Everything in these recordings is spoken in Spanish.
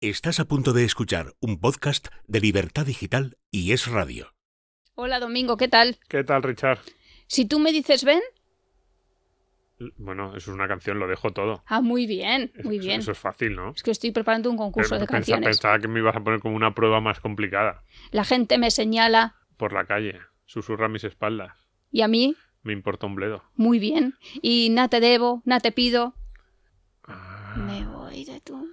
Estás a punto de escuchar un podcast de Libertad Digital y Es Radio. Hola Domingo, ¿qué tal? ¿Qué tal, Richard? Si tú me dices ven. Bueno, eso es una canción, lo dejo todo. Ah, muy bien, muy bien. Eso, es fácil, ¿no? Es que estoy preparando un concurso de canciones. Pensaba que me ibas a poner como una prueba más complicada. La gente me señala. Por la calle, susurra a mis espaldas. ¿Y a mí? Me importa un bledo. Muy bien. Y nada te debo, nada te pido. Ah. Me voy de tú.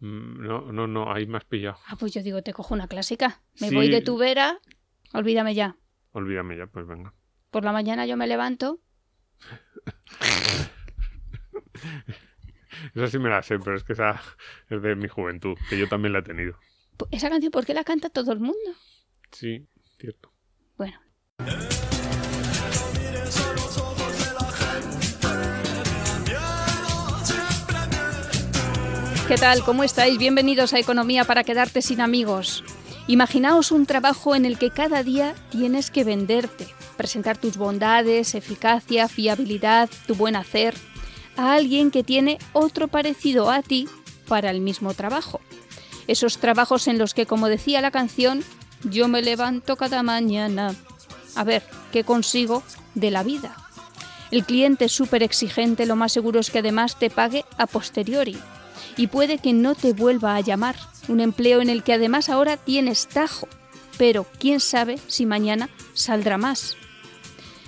Mm, no, no, no, ahí me has pillado. Ah, pues yo digo, te cojo una clásica. Me voy de tu vera, olvídame ya. Olvídame ya, pues venga. Por la mañana yo me levanto. esa sí me la sé, pero es que esa es de mi juventud, que yo también la he tenido. ¿Esa canción por qué la canta todo el mundo? Sí, cierto. Bueno. ¿Qué tal? ¿Cómo estáis? Bienvenidos a Economía para quedarte sin amigos. Imaginaos un trabajo en el que cada día tienes que venderte, presentar tus bondades, eficacia, fiabilidad, tu buen hacer, a alguien que tiene otro parecido a ti para el mismo trabajo. Esos trabajos en los que, como decía la canción, yo me levanto cada mañana. A ver, ¿qué consigo de la vida? El cliente es súper exigente, lo más seguro es que además te pague a posteriori y puede que no te vuelva a llamar. Un empleo en el que además ahora tienes tajo, pero quién sabe si mañana saldrá más.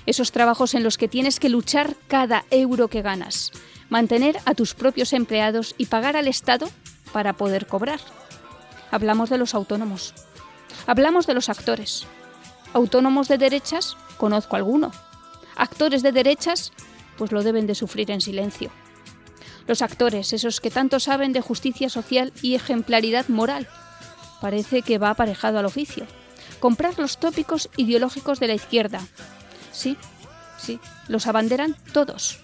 Esos trabajos en los que tienes que luchar cada euro que ganas, mantener a tus propios empleados y pagar al Estado para poder cobrar. Hablamos de los autónomos. Hablamos de los actores. Autónomos de derechas, conozco alguno. Actores de derechas, pues lo deben de sufrir en silencio. Los actores, esos que tanto saben de justicia social y ejemplaridad moral. Parece que va aparejado al oficio. Comprar los tópicos ideológicos de la izquierda. Sí, sí, los abanderan todos.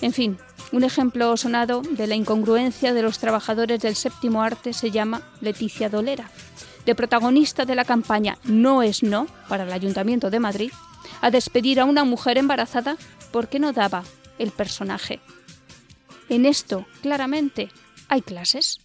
En fin, un ejemplo sonado de la incongruencia de los trabajadores del séptimo arte se llama Leticia Dolera, de protagonista de la campaña No es no para el Ayuntamiento de Madrid, a despedir a una mujer embarazada porque no daba el personaje en esto, claramente, hay clases.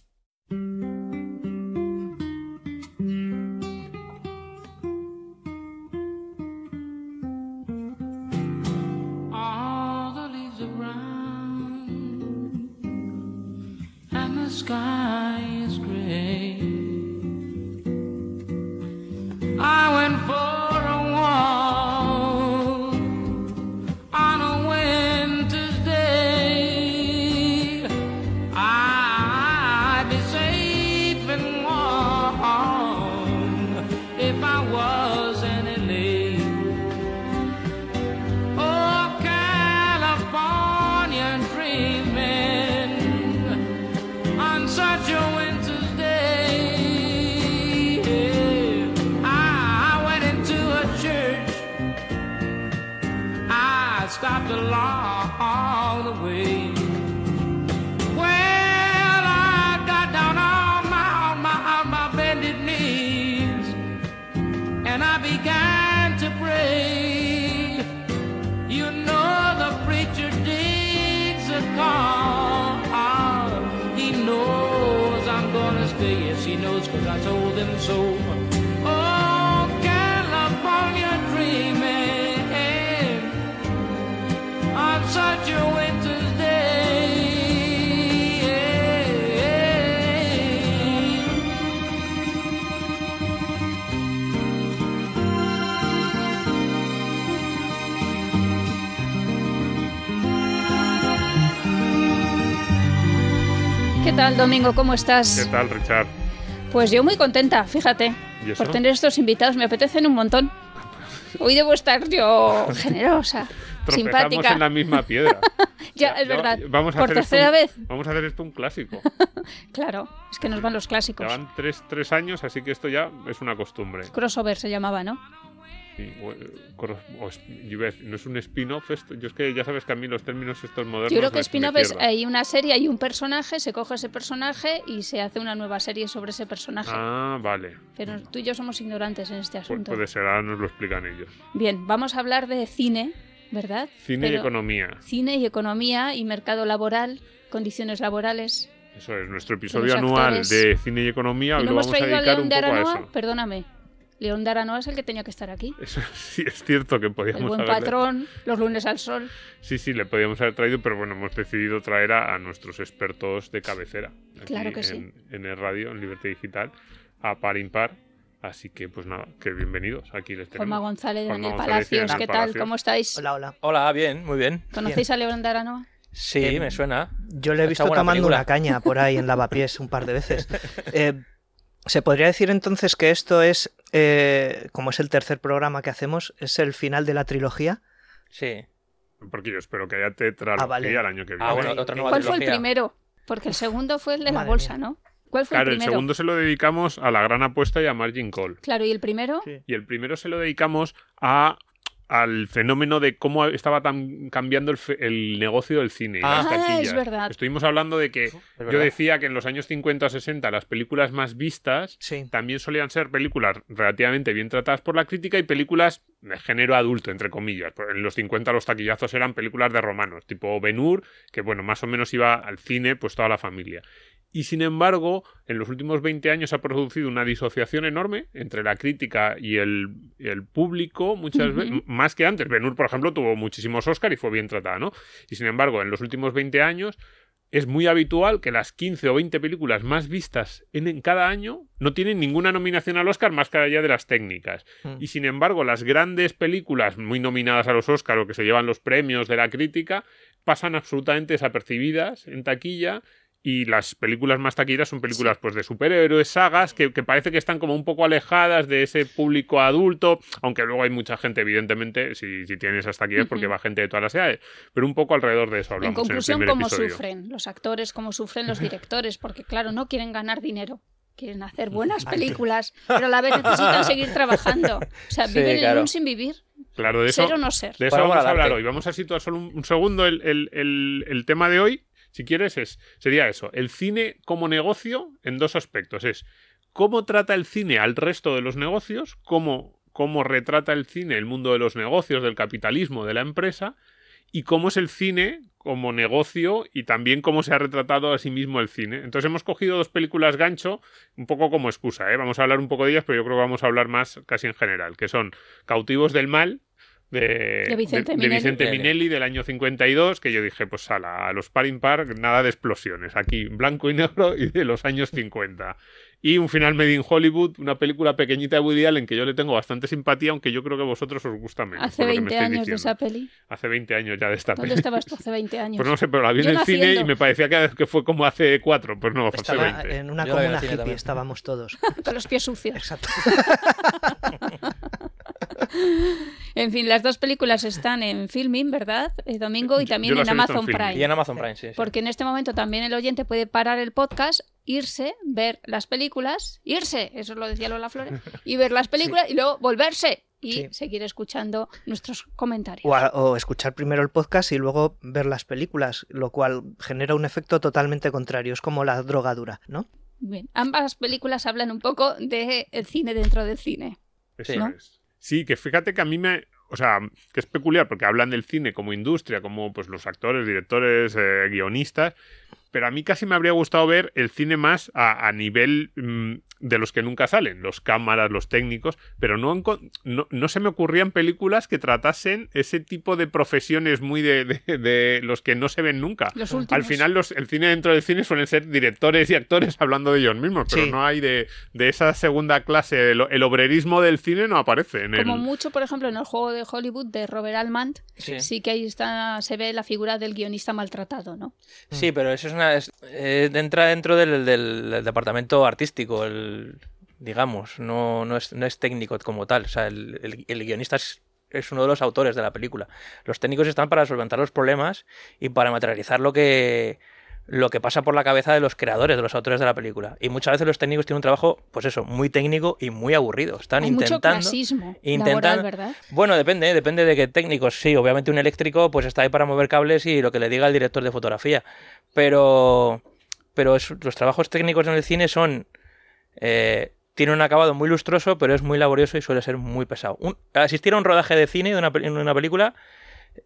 ¿Qué tal, Domingo? ¿Cómo estás? ¿Qué tal, Richard? Pues yo muy contenta, fíjate. Por tener estos invitados, me apetecen un montón. Hoy debo estar yo generosa. simpática. en la misma piedra. Ya, es verdad. Vamos a Por hacer tercera un- vez. Vamos a hacer esto un clásico. Claro, es que nos van los Ya clásicos. van tres, tres años, así que esto ya es una costumbre. Crossover se llamaba, ¿no? O, eh, o no es un spin-off esto. Yo es que ya sabes que a mí los términos estos modernos. Yo creo que spin-off es hay una serie, hay un personaje, se coge ese personaje y se hace una nueva serie sobre ese personaje. Ah, vale. Pero tú y yo somos ignorantes en este Pu- asunto. puede ser, ahora nos lo explican ellos. Bien, vamos a hablar de cine, ¿verdad? Cine y economía. Cine y economía y mercado laboral, condiciones laborales. Eso es, nuestro episodio anual actores. de cine y economía. y Hoy no lo hemos vamos traído a dedicar León un de poco a eso. perdóname. León de Aranoa es el que tenía que estar aquí. Eso sí es cierto que El podíamos buen haberle- patrón, los lunes al sol. Sí, sí, le podíamos haber traído, pero bueno, hemos decidido traer a, a nuestros expertos de cabecera. aquí Claro que en, sí. En el radio, en Libertad Digital, a par impar. Así que, pues nada, que bienvenidos. Aquí les tenemos. Juanma González, Juanma Daniel González Palacios, ¿qué tal? Palacios. ¿Cómo estáis? Hola, hola. Hola, bien, muy bien. ¿Conocéis a León de Aranoa? Sí, Eh, me suena. Yo le he visto tomando película. una caña por ahí en lavapiés un par de veces. Eh, ¿Se podría decir entonces que esto es, eh, como es el tercer programa que hacemos, es el final de la trilogía? Sí. Porque yo espero que haya tetralogía Ah, vale. el año que viene. Ah, bueno, otra nueva ¿Cuál fue el primero? Porque el segundo fue el de la Madre bolsa, mía. ¿no? ¿Cuál fue Claro, el el primero? segundo se lo dedicamos a la gran apuesta y a Margin Call. Claro, ¿y el primero? Sí. Y el primero se lo dedicamos a al fenómeno de cómo estaba tan cambiando el, fe- el negocio del cine. las Ah, es verdad. Estuvimos hablando de que yo decía que en los años 50 o 60 las películas más vistas Sí. también solían ser películas relativamente bien tratadas por la crítica y películas de género adulto, entre comillas. Pues En los 50 los taquillazos eran películas de romanos, tipo Ben Hur, que bueno, más o menos iba al cine pues toda la familia. Y sin embargo, en los últimos 20 años ha producido una disociación enorme entre la crítica y el, público, muchas veces, más que antes. Ben Hur, por ejemplo, tuvo muchísimos Oscar y fue bien tratada, ¿no? Y sin embargo, en los últimos 20 años es muy habitual que las 15 o 20 películas más vistas en, en cada año no tienen ninguna nominación al Oscar más que allá de las técnicas. Mm. Y sin embargo, las grandes películas muy nominadas a los Oscar o que se llevan los premios de la crítica pasan absolutamente desapercibidas en taquilla. Y las películas más taquilleras son películas pues de superhéroes, sagas, que, que parece que están como un poco alejadas de ese público adulto, aunque luego hay mucha gente, evidentemente, si, si tienes esas taquillas, porque Ujú. va gente de todas las edades. Pero un poco alrededor de eso En hablamos en, conclusión, el primer cómo episodio. sufren los actores, cómo sufren los directores, porque claro, no quieren ganar dinero. Quieren hacer buenas películas, pero a la vez necesitan seguir trabajando. O sea, Sí, viven en claro. un sin vivir. Claro, de eso, Ser o no ser. de eso vamos a hablar hoy. Vamos a situar solo un, un segundo el, el- el- el tema de hoy. Si quieres, es, sería eso. El cine como negocio en dos aspectos. Es cómo trata el cine al resto de los negocios, cómo, cómo retrata el cine el mundo de los negocios, del capitalismo, de la empresa, y cómo es el cine como negocio y también cómo se ha retratado a sí mismo el cine. Entonces hemos cogido dos películas gancho un poco como excusa. ¿eh? Vamos a hablar un poco de ellas, pero yo creo que vamos a hablar más casi en general, que son Cautivos del Mal. De, De Vicente de- de Minelli. Vicente Minelli del año 52, que yo dije, pues a, la- a los par impar, nada de explosiones. Aquí, blanco y negro y de los años 50. Y un final made in Hollywood, una película pequeñita de Woody Allen que yo le tengo bastante simpatía, aunque yo creo que a vosotros os gusta menos. Hace por lo que me 20 estáis años de esa peli. Hace 20 años ya de esta ¿Dónde peli. estabas tú hace 20 años? Pues no sé, pero la vi en el cine y me parecía que, que fue como hace cuatro. Pues no, fue hace Estaba 20. en una comuna hippie, también. estábamos todos. Con los pies sucios. Exacto. En fin, las dos películas están en Filming, ¿verdad? El domingo y también en Amazon Filmin. Prime. Y en Amazon Prime, sí. sí. Porque en este momento también el oyente puede parar el podcast, irse, ver las películas, irse, eso lo decía Lola Flores, y ver las películas y luego volverse y Sí. seguir escuchando nuestros comentarios. O, a- o escuchar primero el podcast y luego ver las películas, lo cual genera un efecto totalmente contrario. Es como la drogadura, ¿no? Bien, ambas películas hablan un poco del cine dentro del cine. Eso Sí. ¿no? es. Sí, que fíjate que a mí me. O sea, que es peculiar porque hablan del cine como industria, como pues los actores, directores, eh, guionistas. Pero a mí casi me habría gustado ver el cine más a, a nivel mm, de los que nunca salen, los cámaras, los técnicos, pero no, no, no se me ocurrían películas que tratasen ese tipo de profesiones muy de, de- de los que no se ven nunca. Los últimos. Al final, los, el cine dentro del cine suelen ser directores y actores hablando de ellos mismos, pero Sí. no hay de, de esa segunda clase. El, el obrerismo del cine no aparece en Como el. mucho, por ejemplo, en el juego de Hollywood de Robert Altman, Sí. sí que ahí está, se ve la figura del guionista maltratado, ¿no? Sí, pero eso es una. es- eh, entra dentro del, del departamento artístico, el, digamos, no, no, es, no es técnico como tal. O sea, el, el- el guionista es, es uno de los autores de la película. Los técnicos están para solventar los problemas y para materializar lo que lo que pasa por la cabeza de los creadores, de los autores de la película. Y muchas veces los técnicos tienen un trabajo, pues eso, muy técnico y muy aburrido. Están Hay mucho intentando. clasismo intentando- laboral, ¿verdad? Bueno, depende, ¿eh? depende de qué técnicos. Sí, obviamente un eléctrico pues está ahí para mover cables y lo que le diga el director de fotografía. Pero, pero es- los trabajos técnicos en el cine son... eh, tiene un acabado muy lustroso, pero es muy laborioso y suele ser muy pesado. Un- asistir a un rodaje de cine de una, en una película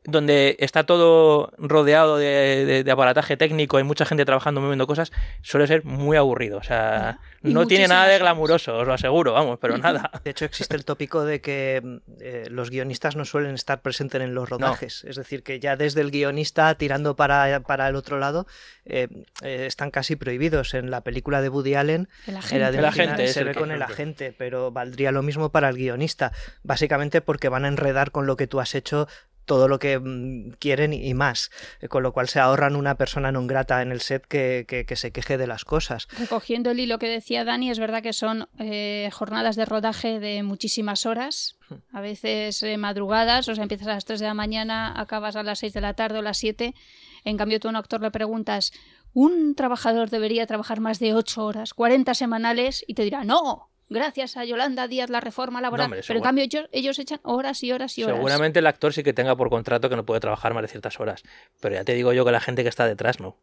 donde está todo rodeado de, de- de aparataje técnico, hay mucha gente trabajando, moviendo cosas, suele ser muy aburrido. O sea, Y no tiene nada de glamuroso, os lo aseguro, vamos, pero nada. De hecho, existe el tópico de que eh, los guionistas no suelen estar presentes en los rodajes. Es decir, que ya desde el guionista tirando para, para el otro lado eh, eh, están casi prohibidos. En la película de Woody Allen, El era agente. de El agente se ve con el agente, pero valdría lo mismo para el guionista. Básicamente porque van a enredar con lo que tú has hecho todo lo que mm, quieren y más, Eh, con lo cual se ahorran una persona non grata en el set que, que- se queje de las cosas. Recogiendo el hilo que decía Dani, es verdad que son eh, jornadas de rodaje de muchísimas horas, a veces eh, madrugadas, o sea, empiezas a las 3 de la mañana, acabas a las 6 de la tarde o las 7. En cambio, tú a un actor le preguntas, ¿un trabajador debería trabajar más de 8 horas, 40 semanales? Y te dirá, no, gracias a Yolanda Díaz la reforma laboral. hombre, Pero en cambio ellos, ellos echan horas y horas y horas. Seguramente el actor sí que tenga por contrato que no puede trabajar más de ciertas horas. Pero ya te digo yo que la gente que está detrás no.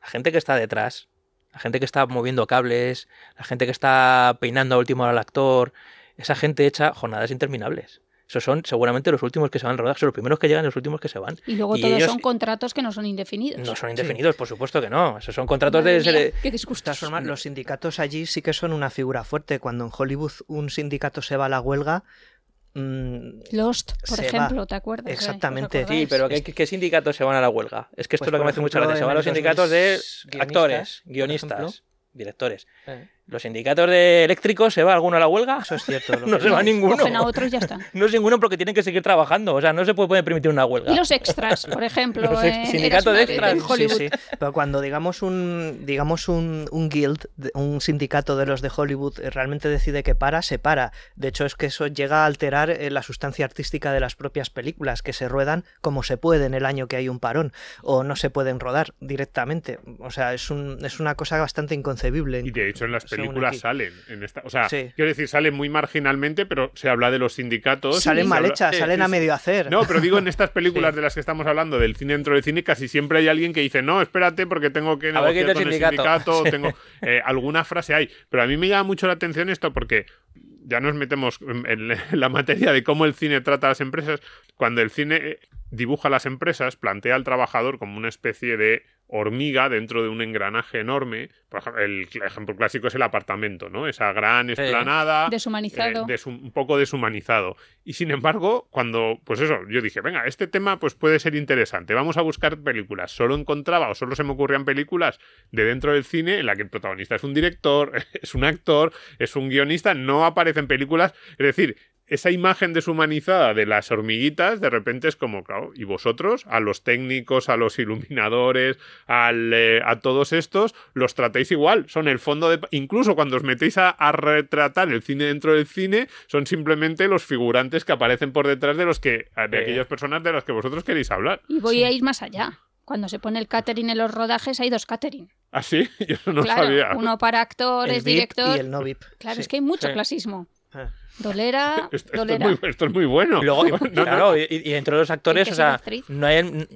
La gente que está detrás, la gente que está moviendo cables, la gente que está peinando a última hora al actor, esa gente echa jornadas interminables. Esos son seguramente los últimos que se van a rodar, son los primeros que llegan y los últimos que se van. Y luego Y todos ellos- son contratos que no son indefinidos. No son indefinidos, por supuesto que no. Esos son contratos Madre de... mía, de- qué De disgustos. todas formas, los sindicatos allí sí que son una figura fuerte. Cuando en Hollywood un sindicato se va a la huelga, mm, Lost, por Se ejemplo, va. ¿te acuerdas? ¿Os Exactamente. Sí, pero ¿qué, qué sindicatos se van a la huelga? Es que esto Pues, es lo que me hace mucha gracia. Se van los sindicatos de 2000 actores, guionistas, directores. eh, ¿Los sindicatos de elécticos se va alguno a la huelga? eso es cierto. lo No que se va ninguno. Cogen a otros y ya está. No es ninguno porque tienen que seguir trabajando. O sea, no se puede permitir una huelga. Y los extras, por ejemplo. Los ex- en sindicato de extras. Sí, Hollywood. sí. Pero cuando digamos un digamos un, un guild, un sindicato de los de Hollywood eh, realmente decide que para, se para. De hecho es que eso llega a alterar eh, la sustancia artística de las propias películas que se ruedan como se puede en el año que hay un parón o no se pueden rodar directamente. O sea, es un, es una cosa bastante inconcebible. Y de hecho en las películas salen. En esta, o sea, Sí. quiero decir, salen muy marginalmente, pero se habla de los sindicatos. Salen mal habla- hechas, salen a medio hacer. No, pero digo en estas películas Sí. de las que estamos hablando, del cine dentro del cine, casi siempre hay alguien que dice, no, espérate porque tengo que ver negociar con el sindicato". sindicato, Sí. tengo eh, alguna frase hay. Pero a mí me llama mucho la atención esto porque ya nos metemos en, en la materia de cómo el cine trata a las empresas. Cuando el cine eh, dibuja a las empresas, plantea al trabajador como una especie de hormiga dentro de un engranaje enorme. Por ejemplo, el ejemplo clásico es el apartamento, ¿no? Esa gran esplanada. Deshumanizado. eh, desu- un poco deshumanizado. Y sin embargo, cuando, pues eso, yo dije, venga, este tema pues puede ser interesante, vamos a buscar películas. Solo encontraba o solo se me ocurrían películas de dentro del cine en la que el protagonista es un director, es un actor, es un guionista, no aparecen películas, es decir, esa imagen deshumanizada de las hormiguitas de repente es como, claro, y vosotros, a los técnicos, a los iluminadores, al, eh, a todos estos, los tratáis igual, son el fondo de... Incluso cuando os metéis a, a retratar el cine dentro del cine, son simplemente los figurantes que aparecen por detrás de los que de Eh. aquellas personas de las que vosotros queréis hablar. Y voy a ir más allá. Cuando se pone el catering en los rodajes, hay dos catering. ¿Ah, sí? Yo eso no claro, sabía. uno para el actores, VIP director. y el no VIP. Claro, Sí. es que hay mucho Sí. clasismo. Ah. Dolera, Esto, esto es muy, esto es muy bueno. Y luego, y- No, no, claro, y, y dentro de los actores, o sea, no hay el-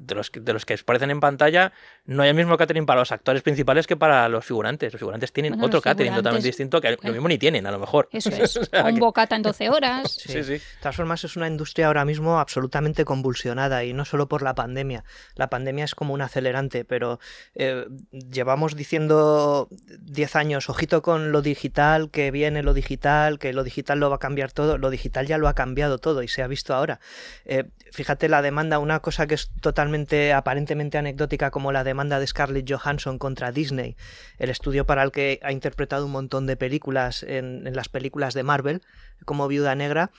de los que, de los que aparecen en pantalla, no hay el mismo catering para los actores principales que para los figurantes. Los figurantes tienen Bueno, otro catering totalmente distinto que lo mismo ni tienen, a lo mejor. Eso es. O sea, un bocata en 12 horas. Sí, sí. De todas formas, es una industria ahora mismo absolutamente convulsionada y no solo por la pandemia. La pandemia es como un acelerante, pero eh, llevamos diciendo 10 años, ojito con lo digital, que viene lo digital, que lo digital lo va a cambiar todo. Lo digital ya lo ha cambiado todo y se ha visto ahora. Eh, fíjate la demanda, una cosa que es totalmente, aparentemente anecdótica, como la demanda de Scarlett Johansson contra Disney, el estudio para el que ha interpretado un montón de películas en, las películas de Marvel, como Viuda Negra,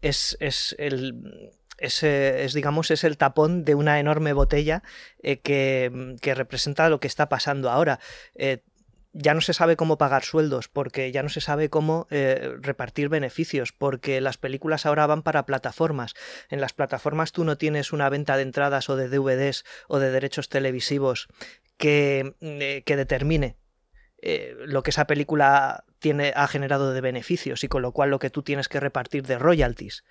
es, es el es, eh, es, digamos es el tapón de una enorme botella eh, que, que representa lo que está pasando ahora. Ya no se sabe cómo pagar sueldos, porque ya no se sabe cómo eh, repartir beneficios, porque las películas ahora van para plataformas. En las plataformas tú no tienes una venta de entradas o de DVDs o de derechos televisivos que, eh, que determine eh, lo que esa película tiene, ha generado de beneficios y con lo cual lo que tú tienes que repartir de royalties.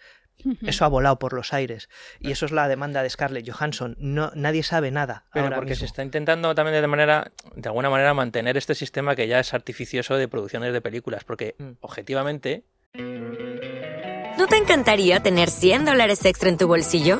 Eso ha volado por los aires. Y eso es la demanda de Scarlett Johansson. No, nadie sabe nada. Pero ahora porque mismo. se está intentando también de manera, de alguna manera, mantener este sistema que ya es artificioso de producciones de películas. Porque Mm. objetivamente, ¿No te encantaría tener 100 dólares extra en tu bolsillo?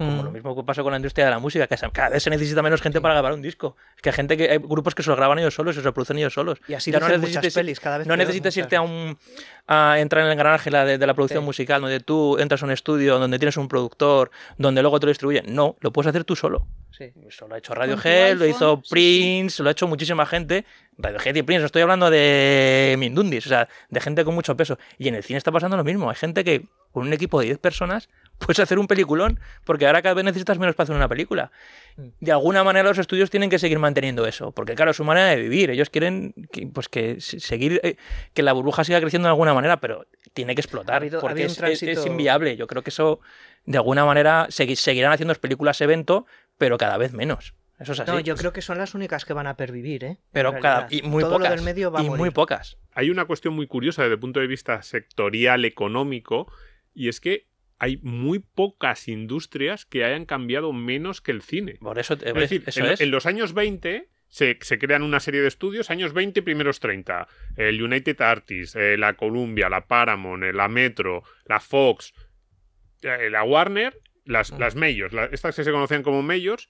Como Mm. lo mismo que pasa con la industria de la música, que cada vez se necesita menos gente para grabar un disco. Es que hay gente que hay grupos que se lo graban ellos solos y se lo producen ellos solos. Y así Ya no necesites- pelis, cada vez No necesitas irte a un a entrar en el engranaje de, de la producción Sí. musical, donde tú entras a un estudio, donde tienes un productor, donde luego te lo distribuyen. No, lo puedes hacer tú solo. Sí. Eso lo ha hecho Radiohead, lo hizo. Prince, lo ha hecho muchísima gente. Radiohead y Prince, no estoy hablando de Mindundis, o sea, de gente con mucho peso. Y en el cine está pasando lo mismo. Hay gente que con un equipo de 10 personas puedes hacer un peliculón, porque ahora cada vez necesitas menos para hacer una película. Mm. De alguna manera los estudios tienen que seguir manteniendo eso, porque claro, es su manera de vivir. Ellos quieren que, pues que se- seguir, eh, que la burbuja siga creciendo de alguna manera, pero tiene que explotar, Ha habido- ha porque es, es- es tránsito- inviable. Yo creo que eso, de alguna manera, segui- seguirán haciendo películas evento, pero cada vez menos. Eso es así. No, yo creo que son las únicas que van a pervivir, ¿eh? pero cada, y muy Todo pocas. lo del medio va a y muy pocas. hay una cuestión muy curiosa desde el punto de vista sectorial económico y es que hay muy pocas industrias que hayan cambiado menos que el cine. Por eso, Es decir, eso en, es. en los años 20 se, se crean una serie de estudios, años 20 y primeros 30. El United Artists, eh, la Columbia, la Paramount, eh, la Metro, la Fox, eh, la Warner, las, las Majors, la- estas que se conocían como Majors,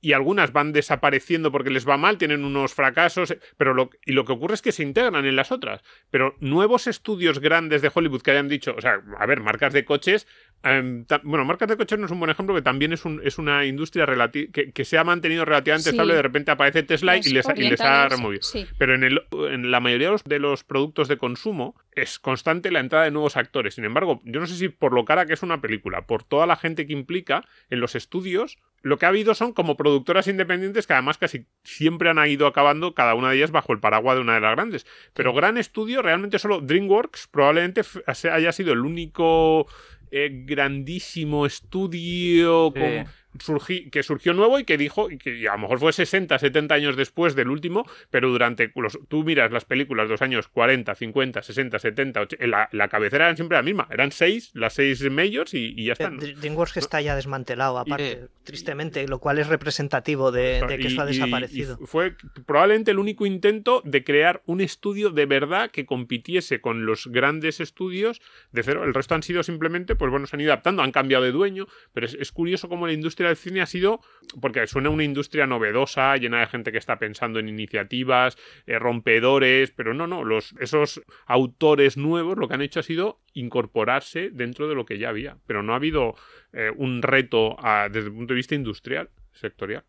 y algunas van desapareciendo porque les va mal, tienen unos fracasos, pero lo, y lo que ocurre es que se integran en las otras. Pero nuevos estudios grandes de Hollywood que hayan dicho, o sea, a ver, marcas de coches, em, bueno, marcas de coches no es un buen ejemplo, que también es, un, es una industria que, que se ha mantenido relativamente Sí. estable, de repente aparece Tesla y les, y les ha removido. sí. Pero en, el, en la mayoría de los, de los productos de consumo es constante la entrada de nuevos actores. Sin embargo, yo no sé si por lo cara que es una película, por toda la gente que implica en los estudios, lo que ha habido son como productoras independientes que además casi siempre han ido acabando cada una de ellas bajo el paraguas de una de las grandes. Pero gran estudio, realmente solo DreamWorks probablemente haya sido el único eh, grandísimo estudio Sí. con- surgi- que surgió nuevo y que dijo, y que a lo mejor fue 60, 70 años después del último, pero durante los, tú miras las películas de los años 40, 50, 60, 70, 80, la, la cabecera era siempre la misma, eran seis, las seis majors y, y ya Eh, están. Dr- DreamWorks está ya desmantelado, aparte, eh, tristemente, lo cual es representativo de, de que eso ha y- desaparecido. y fue probablemente el único intento de crear un estudio de verdad que compitiese con los grandes estudios de cero. El resto han sido simplemente, pues bueno, se han ido adaptando, han cambiado de dueño, pero es, es curioso cómo la industria del cine ha sido, porque suena una industria novedosa, llena de gente que está pensando en iniciativas, eh, rompedores, pero no, no, los, esos autores nuevos lo que han hecho ha sido incorporarse dentro de lo que ya había, pero no ha habido eh, un reto ah, desde el punto de vista industrial, sectorial.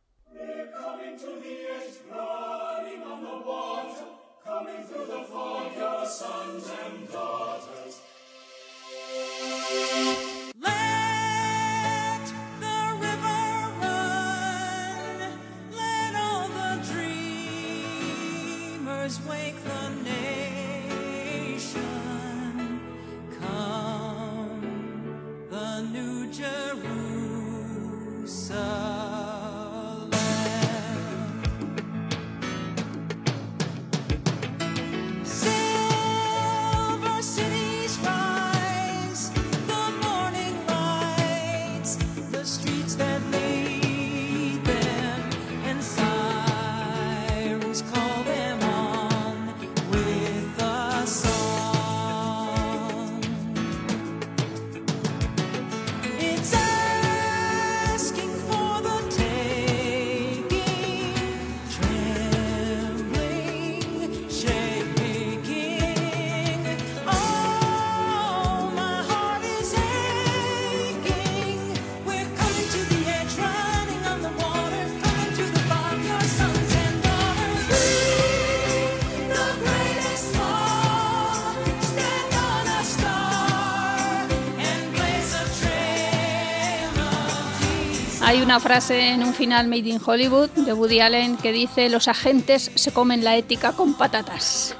Una frase en un final Made in Hollywood de Woody Allen que dice los agentes se comen la ética con patatas.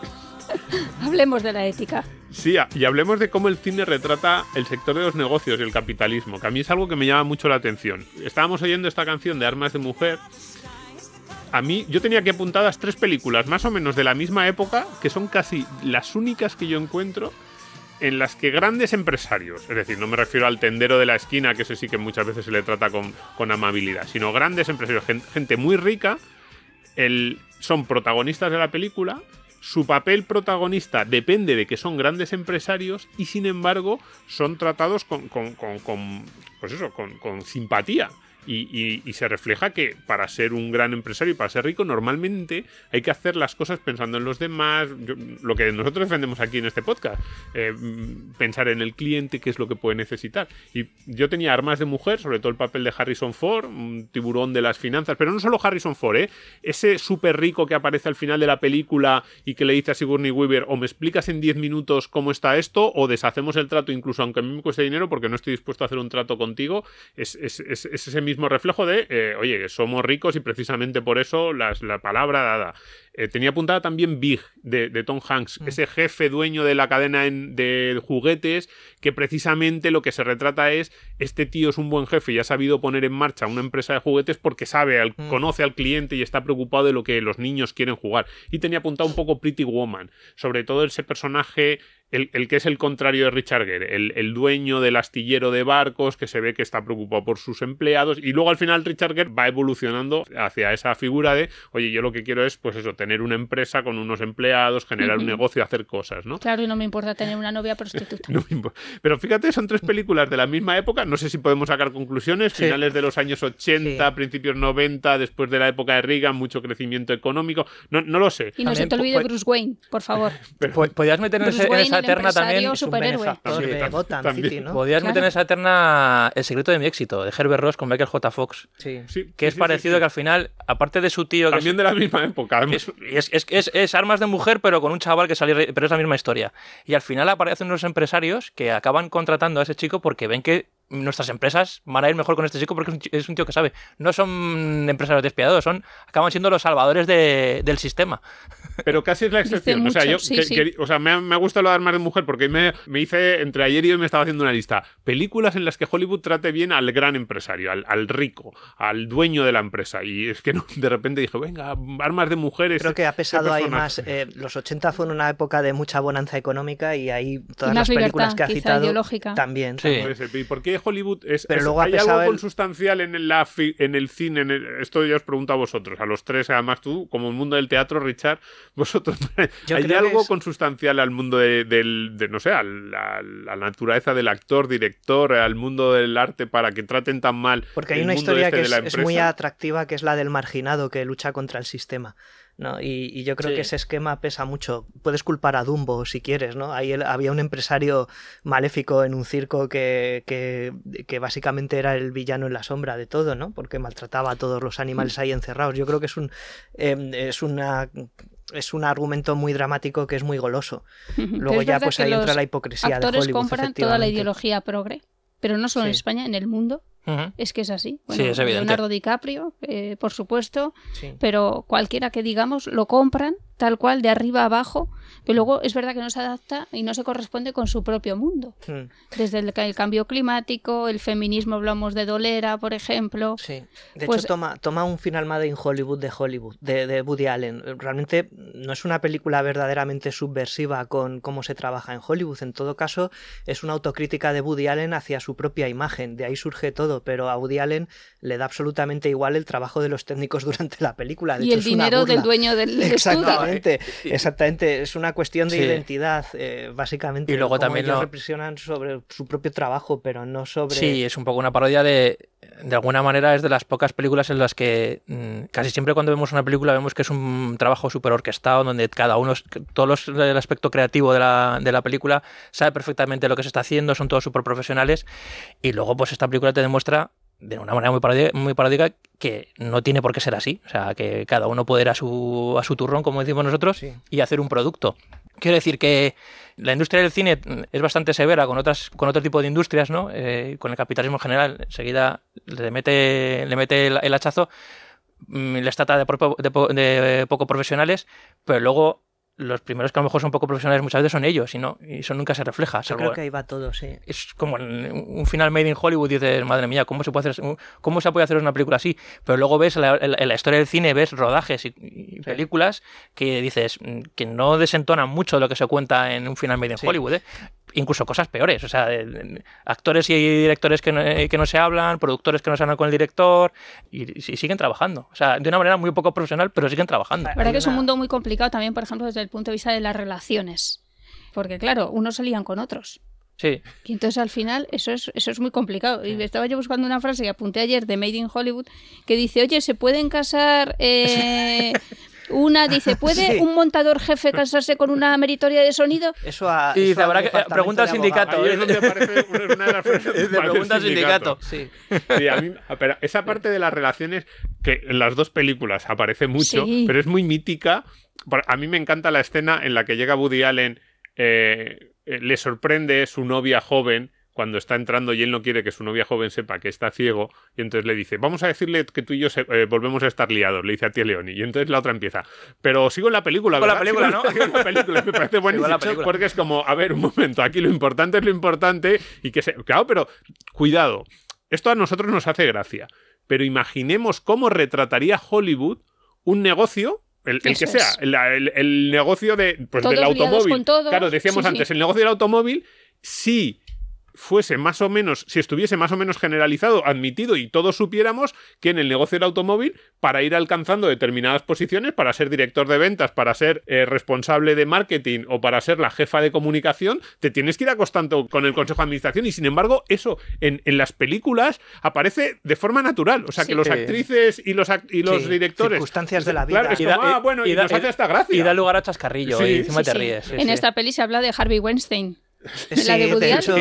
Hablemos de la ética. Sí, y hablemos de cómo el cine retrata el sector de los negocios y el capitalismo, que a mí es algo que me llama mucho la atención. Estábamos oyendo esta canción de Armas de Mujer. A mí, yo tenía aquí apuntadas tres películas más o menos de la misma época, que son casi las únicas que yo encuentro en las que grandes empresarios, es decir, no me refiero al tendero de la esquina, que ese sí que muchas veces se le trata con, con amabilidad, sino grandes empresarios, gen- gente muy rica, el- son protagonistas de la película, su papel protagonista depende de que son grandes empresarios y sin embargo son tratados con, con- con- pues eso, simpatía. Y, se refleja que para ser un gran empresario y para ser rico normalmente hay que hacer las cosas pensando en los demás, lo que nosotros defendemos aquí en este podcast, eh, pensar en el cliente, qué es lo que puede necesitar. Y yo tenía armas de mujer, sobre todo el papel de Harrison Ford, un tiburón de las finanzas, pero no solo Harrison Ford, ¿eh? ese súper rico que aparece al final de la película y que le dice a Sigourney Weaver, o me explicas en 10 minutos cómo está esto, o deshacemos el trato, incluso aunque a mí me cueste dinero, porque no estoy dispuesto a hacer un trato contigo, es, es- es- es ese mismo reflejo de, eh, oye, somos ricos y precisamente por eso las- la palabra dada. Eh, tenía apuntada también Big de, de Tom Hanks, ese jefe dueño de la cadena en- de juguetes que precisamente lo que se retrata es este tío es un buen jefe y ha sabido poner en marcha una empresa de juguetes porque sabe, al- Mm. conoce al cliente y está preocupado de lo que los niños quieren jugar. Y tenía apuntado un poco Pretty Woman, sobre todo ese personaje el, el que es el contrario de Richard Gere, el, el dueño del astillero de barcos que se ve que está preocupado por sus empleados y luego al final Richard Gere va evolucionando hacia esa figura de, oye, yo lo que quiero es pues eso, tener una empresa con unos empleados, generar un negocio, hacer cosas, ¿no? Claro, y no me importa tener una novia prostituta. No me impo- Pero fíjate, son tres películas de la misma época. No sé si podemos sacar conclusiones. Sí. Finales de los años 80, Sí. principios 90, después de la época de Reagan, mucho crecimiento económico. No, no lo sé. Y no se También te po- olvide Bruce Wayne, por favor. Pero- Po- Podías meter en, esa terna también. Claro. meter en esa terna El secreto de mi éxito, de Herbert Ross con Michael J. Fox. Sí. sí, Que sí, es sí, parecido sí. que al final, aparte de su tío, que es- También de la misma época. Es, es, es, es- armas de mujer, pero con un chaval que sale, pero es la misma historia. Y al final aparecen unos empresarios que acaban contratando a ese chico porque ven que nuestras empresas van a ir mejor con este chico porque es un chi- es un tío que sabe. No son empresarios despiadados, son acaban siendo los salvadores de- del sistema. Pero casi es la excepción. o sea, yo sí, que- sí. que- o sea, me ha, me ha gustado lo de armas de mujer porque me, me hice entre ayer y hoy me estaba haciendo una lista. Películas en las que Hollywood trate bien al gran empresario, al, al rico, al dueño de la empresa. Y es que no, de repente dije, venga, armas de mujeres. Creo que ha pesado ahí más. eh, los 80 fueron una época de mucha bonanza económica y ahí todas las películas libertad, que ha citado ideológica. también. Sí. Ser. ¿Y por qué Hollywood es, Pero es- luego ha hay algo el- consustancial en, la fi- en el cine? en el- esto ya os pregunto a vosotros, a los tres, además tú, como el mundo del teatro, Richard, vosotros, Yo ¿hay algo es- consustancial al mundo de, del, de, no sé, a la naturaleza del actor, director, al mundo del arte para que traten tan mal Porque hay una historia este que es, muy atractiva, que es la del marginado que lucha contra el sistema. ¿No? Y, y yo creo Sí. que ese esquema pesa mucho. Puedes culpar a Dumbo si quieres, ¿no? Ahí el- había un empresario maléfico en un circo que, que, que básicamente era el villano en la sombra de todo, ¿no? Porque maltrataba a todos los animales ahí encerrados. Yo creo que es un em, es una es un argumento muy dramático que es muy goloso. Luego ya pues ahí entra la hipocresía de Actores Hollywood. compran toda la ideología progre, pero no solo en. España, en el mundo. Es que es así. Sí, es evidente. Leonardo DiCaprio, eh, por supuesto, Sí. pero cualquiera que digamos lo compran tal cual de arriba a abajo, pero luego es verdad que no se adapta y no se corresponde con su propio mundo. Mm. Desde el, ca- el cambio climático, el feminismo, hablamos de Dolera, por ejemplo. Sí. De Pues- hecho, toma, toma un final Made in Hollywood de Hollywood, de, de Woody Allen. Realmente no es una película verdaderamente subversiva con cómo se trabaja en Hollywood. En todo caso, es una autocrítica de Woody Allen hacia su propia imagen. De ahí surge todo, pero a Woody Allen le da absolutamente igual el trabajo de los técnicos durante la película. De y hecho, el dinero del dueño del estudio. Exactamente, exactamente. Es una cuestión de Sí. identidad, eh, básicamente. Y luego también ellos lo- represionan sobre su propio trabajo, pero no sobre. Sí, es un poco una parodia de. De alguna manera es de las pocas películas en las que mm, casi siempre cuando vemos una película vemos que es un trabajo súper orquestado, donde cada uno, todos los, el aspecto creativo de la, de la película sabe perfectamente lo que se está haciendo, son todos súper profesionales. Y luego, pues esta película te demuestra de una manera muy, paródica que no tiene por qué ser así. O sea, que cada uno puede ir a su, a su turrón, como decimos nosotros, Sí. y hacer un producto. Quiero decir que la industria del cine es bastante severa con otras con otro tipo de industrias, ¿no? Eh, con el capitalismo en general, enseguida le mete le mete el, el hachazo, mm, les trata de poco profesionales, pero luego los primeros que a lo mejor son poco profesionales muchas veces son ellos y no y eso nunca se refleja. Yo salvo- creo que ahí va todo, sí. es como un final made in Hollywood y dices, madre mía, ¿cómo se puede hacer, cómo se puede hacer una película así? Pero luego ves la, la historia del cine, ves rodajes y, y películas que dices mm, que no desentonan mucho de lo que se cuenta en un final made in Sí. Hollywood, ¿eh? Incluso cosas peores, o sea, de- de- actores y directores que no, eh, que no se hablan, productores que no se hablan con el director y, y siguen trabajando, o sea, de una manera muy poco profesional, pero siguen trabajando. La verdad que es un mundo muy complicado también, por ejemplo, desde el punto de vista de las relaciones. Porque claro, unos se lían con otros. Sí, Y entonces al final eso es, eso es muy complicado. Y estaba yo buscando una frase que apunté ayer de Made in Hollywood que dice, oye, ¿se pueden casar? eh, una dice, ¿puede Sí. un montador jefe casarse con una meritoria de sonido? Eso a, Y eso habrá que- departamento pregunta al sindicato. abogados. Ahí es donde aparece una, una de las frases donde De aparece pregunta al sindicato. Sí. Sí, a mí- pero esa parte de las relaciones que en las dos películas aparece mucho, Sí. pero es muy mítica. A mí me encanta la escena en la que llega Woody Allen, eh, eh, le sorprende su novia joven cuando está entrando y él no quiere que su novia joven sepa que está ciego y entonces le dice, vamos a decirle que tú y yo se- eh, volvemos a estar liados, le dice a Tía Leoni y entonces la otra empieza, pero sigo en la película, Sigo en la ¿verdad? película, Sigo- ¿no? sigo en la película, me parece buenísimo la película. porque es como, a ver, un momento, aquí lo importante es lo importante y que se... Claro, pero cuidado, esto a nosotros nos hace gracia, pero imaginemos cómo retrataría Hollywood un negocio, el, el que sea, el, el- el negocio de, pues, Todos del automóvil. con todos. Claro, decíamos Sí, sí. antes, el negocio del automóvil, si fuese más o menos, si estuviese más o menos generalizado, admitido y todos supiéramos que en el negocio del automóvil, para ir alcanzando determinadas posiciones, para ser director de ventas, para ser eh, responsable de marketing o para ser la jefa de comunicación, te tienes que ir acostando con el consejo de administración y sin embargo eso en, en las películas aparece de forma natural. O sea, Sí. que los actrices y los, act- y los Sí, directores... circunstancias de la Claro, vida. es Y da- como, ah, bueno, y, y da- nos hace hasta gracia. y da lugar a chascarrillo Sí, y encima Sí, te sí. ríes. sí, en sí. esta peli se habla de Harvey Weinstein. Sí, la de hecho,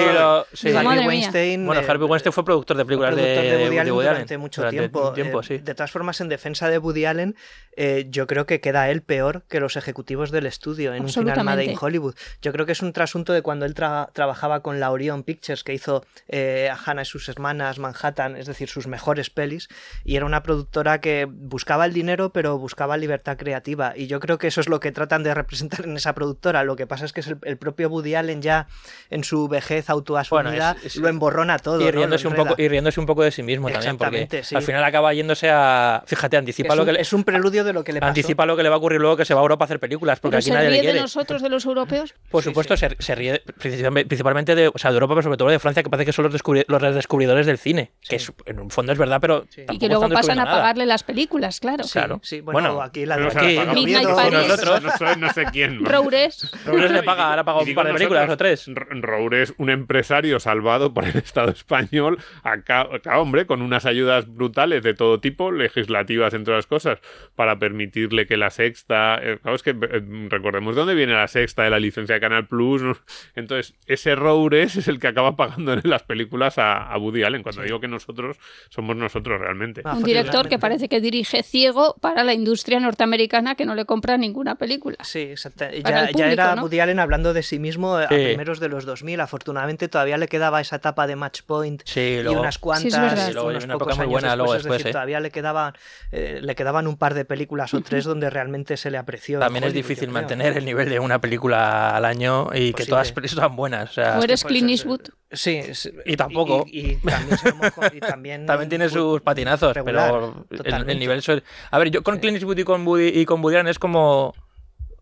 Sí, Harvey. Weinstein, Bueno, eh, Harvey Weinstein fue productor de películas de, productor de Woody Allen Woody Allen durante mucho durante tiempo. Eh, sí. De todas formas, en defensa de Woody Allen, eh, yo creo que queda él peor que los ejecutivos del estudio en un final Made in Hollywood. Yo creo que es un trasunto de cuando él tra- trabajaba con la Orion Pictures, que hizo eh, Hannah y sus hermanas, Manhattan, es decir, sus mejores pelis, y era una productora que buscaba el dinero, pero buscaba libertad creativa. Y yo creo que eso es lo que tratan de representar en esa productora. Lo que pasa es que es el, el propio Woody Allen ya en su vejez autoasumida Bueno, es- es- lo emborrona todo. y riéndose, un poco, y riéndose un poco de sí mismo también, porque sí. al final acaba yéndose a... Fíjate, anticipa es, lo un, que le... es un preludio de lo que le pasó. Anticipa lo que le va a ocurrir luego que se va a Europa a hacer películas, porque ¿Pero aquí nadie le ríe de nosotros, de los europeos? Por supuesto, Se, se ríe principalmente- de, o sea, de Europa, pero sobre todo de Francia, que parece que son los, descubri- los redescubridores del cine. Que es- en un fondo es verdad, pero. Sí. Y que luego pasan a pagarle las películas, claro. Sí, Claro. sí, bueno, Bueno, aquí la de nosotros. No, sé quién. Roures. Roures le paga, ahora ha pagado Y un par de películas o tres. R- Roure es un empresario salvado por el Estado español, acá, acá, hombre, con unas ayudas brutales de todo tipo, legislativas entre otras cosas, para permitirle que la sexta. eh, claro, es que eh, recordemos de dónde viene la sexta de la licencia de Canal Plus. ¿no? Entonces, ese Roures es el que acaba pagando en las películas a, a Woody Allen. Cuando digo que nosotros somos nosotros realmente. Ah, Un director que parece que dirige ciego para la industria norteamericana que no le compra ninguna película. Sí, exacto. Ya, ya era ¿no? Woody Allen hablando de sí mismo a Sí. primeros de los 2000. Afortunadamente todavía le quedaba esa etapa de Match Point Sí, y luego. unas cuantas, Sí, es verdad. Sí, luego unos una pocos época muy años buena después, luego es decir, después, ¿eh? todavía le quedaban, eh, le quedaban un par de películas o tres donde realmente se le apreció. También es difícil mantener el nivel de una película al año y que Posible. todas las sean buenas. O sea, O eres pues, Clint es- Eastwood. Sí, es- Y tampoco. Y, y también, y también, también tiene sus patinazos, regular, pero el- el, nivel A ver, yo con Clint Eastwood y con Woody, y con Woody Allen es como...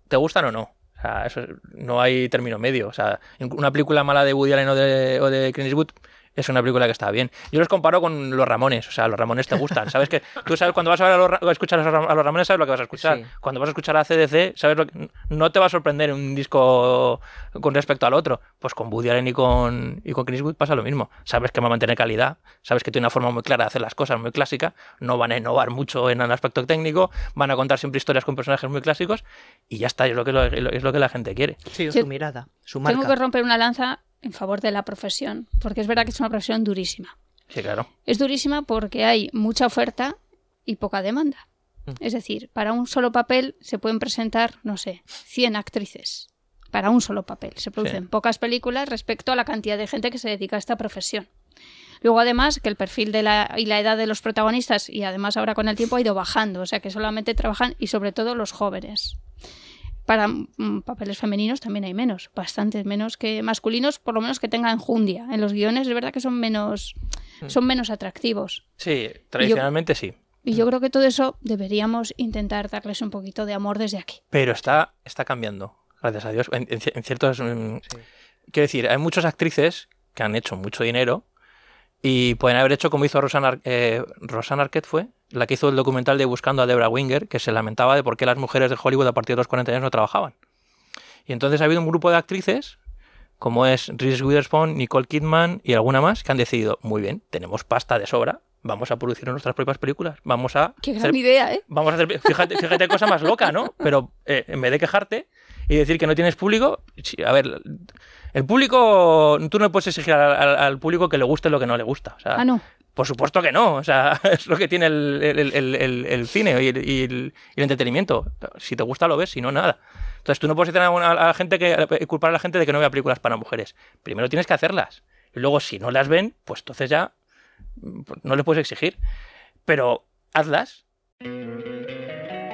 ¿Te gustan o no? O sea, eso es- no hay término medio. O sea, una película mala de Woody Allen o de, o de Clint Eastwood es una película que está bien. Yo los comparo con los Ramones. O sea, los Ramones te gustan. ¿Sabes que Tú sabes cuando vas a, ver a, los, a escuchar a los Ram- a los Ramones, sabes lo que vas a escuchar. Sí. Cuando vas a escuchar a CDC, sabes lo que... No te va a sorprender un disco con respecto al otro. Pues con Woody Allen y con, y con Clint Eastwood pasa lo mismo. Sabes que va a mantener calidad, sabes que tiene una forma muy clara de hacer las cosas, muy clásica, no van a innovar mucho en el aspecto técnico, van a contar siempre historias con personajes muy clásicos y ya está, es lo que, es lo que la gente quiere. Sí, su mirada, su marca. Tengo que romper una lanza en favor de la profesión, porque es verdad que es una profesión durísima. Sí, claro. Es durísima porque hay mucha oferta y poca demanda. Mm. Es decir, para un solo papel se pueden presentar, no sé, 100 actrices. para un solo papel. Se producen Sí. pocas películas respecto a la cantidad de gente que se dedica a esta profesión. Luego, además, que el perfil de la, y la edad de los protagonistas, y además ahora con el tiempo, ha ido bajando, o sea que solamente trabajan, y sobre todo los jóvenes. Para mm, papeles femeninos también hay menos, bastantes menos que masculinos, por lo menos que tengan jundia. En los guiones es verdad que son menos, son menos atractivos. Sí, tradicionalmente sí. Y yo creo que todo eso deberíamos intentar darles un poquito de amor desde aquí. Pero está, está cambiando, gracias a Dios. En, en ci- en ciertos. mm, Quiero decir, hay muchas actrices que han hecho mucho dinero y pueden haber hecho como hizo Rosanna, eh, Rosanna Arquette, fue la que hizo el documental de Buscando a Debra Winger, que se lamentaba de por qué las mujeres de Hollywood a partir de los 40 años no trabajaban. Y entonces ha habido un grupo de actrices, como es Reese Witherspoon, Nicole Kidman y alguna más, que han decidido, muy bien, tenemos pasta de sobra, vamos a producir nuestras propias películas, vamos a Qué gran hacer idea, ¿eh? Vamos a hacer, fíjate, fíjate cosa más loca, ¿no? Pero eh, en vez de quejarte y decir que no tienes público, a ver, el público, tú no puedes exigir al, al- al público que le guste lo que no le gusta. O sea, Ah, no. Por supuesto que no, o sea, es lo que tiene el, el- el- cine y el, entretenimiento. Si te gusta lo ves, si no, nada. Entonces tú no puedes a, a la gente que a culpar a la gente de que no vea películas para mujeres. Primero tienes que hacerlas. Y luego, si no las ven, pues entonces ya pues no les puedes exigir. Pero hazlas.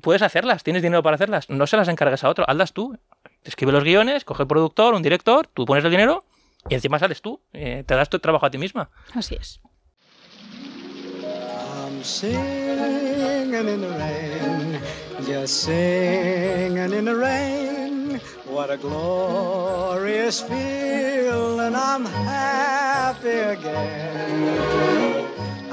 Puedes hacerlas, tienes dinero para hacerlas, no se las encargues a otro, hazlas tú. Escribe los guiones, coge el productor, un director, tú pones el dinero y encima sales tú, eh, te das tu trabajo a ti misma. Así es. I'm singing in the rain, just singing in the rain. What a glorious feeling, I'm happy again.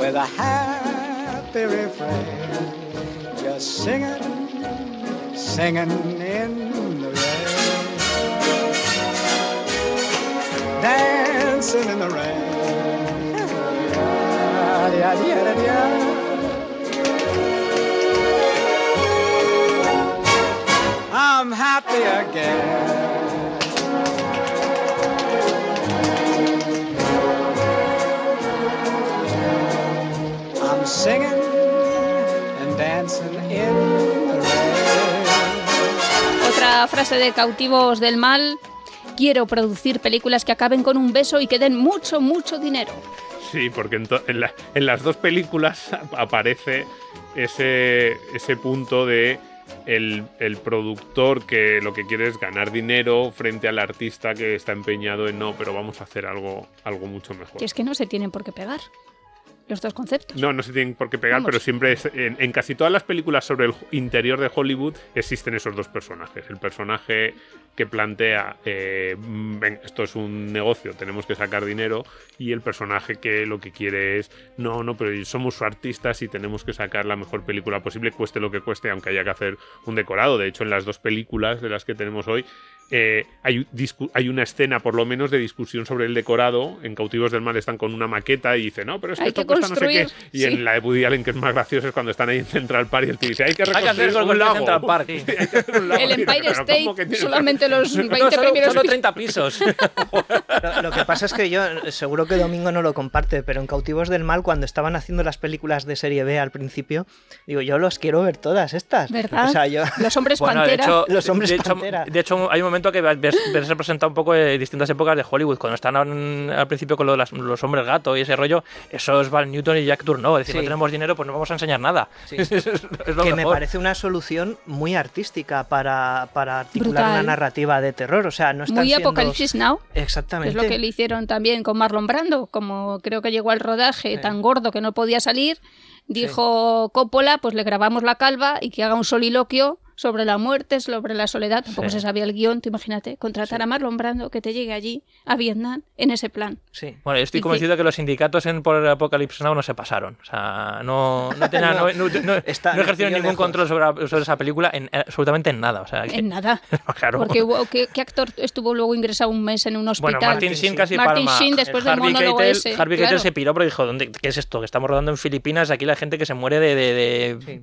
with a happy refrain, just singing, singing in the rain, dancing in the rain. Yeah, yeah, yeah. I'm happy again. Singing and dancing in the rain. Otra frase de Cautivos del Mal. Quiero producir películas que acaben con un beso y que den mucho, mucho dinero. Sí, porque en, en la- en las dos películas aparece ese, ese punto de el, el productor que lo que quiere es ganar dinero frente al artista que está empeñado en no, pero vamos a hacer algo, algo mucho mejor. Que es que no se tienen por qué pegar los dos conceptos. No, no se tienen por qué pegar, Vamos. pero siempre es- en, en casi todas las películas sobre el interior de Hollywood existen esos dos personajes. El personaje que plantea, eh, mm, esto es un negocio, tenemos que sacar dinero, y el personaje que lo que quiere es, no, no, pero somos artistas y tenemos que sacar la mejor película posible, cueste lo que cueste, aunque haya que hacer un decorado. De hecho, en las dos películas de las que tenemos hoy, eh, hay, hay una escena, por lo menos, de discusión sobre el decorado. En Cautivos del Mal están con una maqueta y dice, no, pero es que Hay esto que cuesta no sé qué. construir, Y sí. en la de Woody Allen, que es más gracioso, es cuando están ahí en Central Park y el tío dice, hay que reconstruir con un lago. Central Park. Sí, hay que hacer un lago. El Empire "Pero ¿cómo State, solamente los 20 No, solo, primeros solo pisos. 30 pisos. Lo, lo que pasa es que yo seguro que Domingo no lo comparte, pero en Cautivos del Mal, cuando estaban haciendo las películas de serie B al principio, digo, yo los quiero ver todas estas. ¿Verdad? O sea, yo. Los hombres Bueno, de pantera. hecho, Los hombres de hecho, pantera. de hecho, hay un momento momento que ves, ves representado un poco de distintas épocas de Hollywood. Cuando están al, al principio con lo de las- los hombres gato y ese rollo, eso es Val Newton y Jack Turneau. Es decir, Sí. no tenemos dinero, pues no vamos a enseñar nada. Sí. es, es lo que me parece una solución muy artística para, para articular Brutal. una narrativa de terror. O sea, no están Muy siendo- Apocalipsis Now. Exactamente. Es lo que le hicieron también con Marlon Brando, como creo que llegó al rodaje tan gordo que no podía salir, dijo Coppola, pues le grabamos la calva y que haga un soliloquio sobre la muerte, sobre la soledad. Tampoco Sí. se sabía el guion, tú imagínate, contratar a Marlon Brando que te llegue allí a Vietnam en ese plan. Sí. Bueno, yo estoy convencido que los sindicatos en por Apocalypse Now no se pasaron. O sea, no, no, tenían- no, no- no- Está- no ejercieron ningún lejos. control sobre, sobre esa película, en, absolutamente en nada. O sea, que- En nada. claro. Porque hubo, ¿qué, qué actor estuvo luego ingresado un mes en un hospital? Bueno, Martin Sheen casi Martin palma. Sheen después del monólogo Keitel, ese. Harvey claro. Keitel se piró porque dijo, ¿dónde, ¿qué es esto? Que estamos rodando en Filipinas, aquí la gente que se muere de, de, de-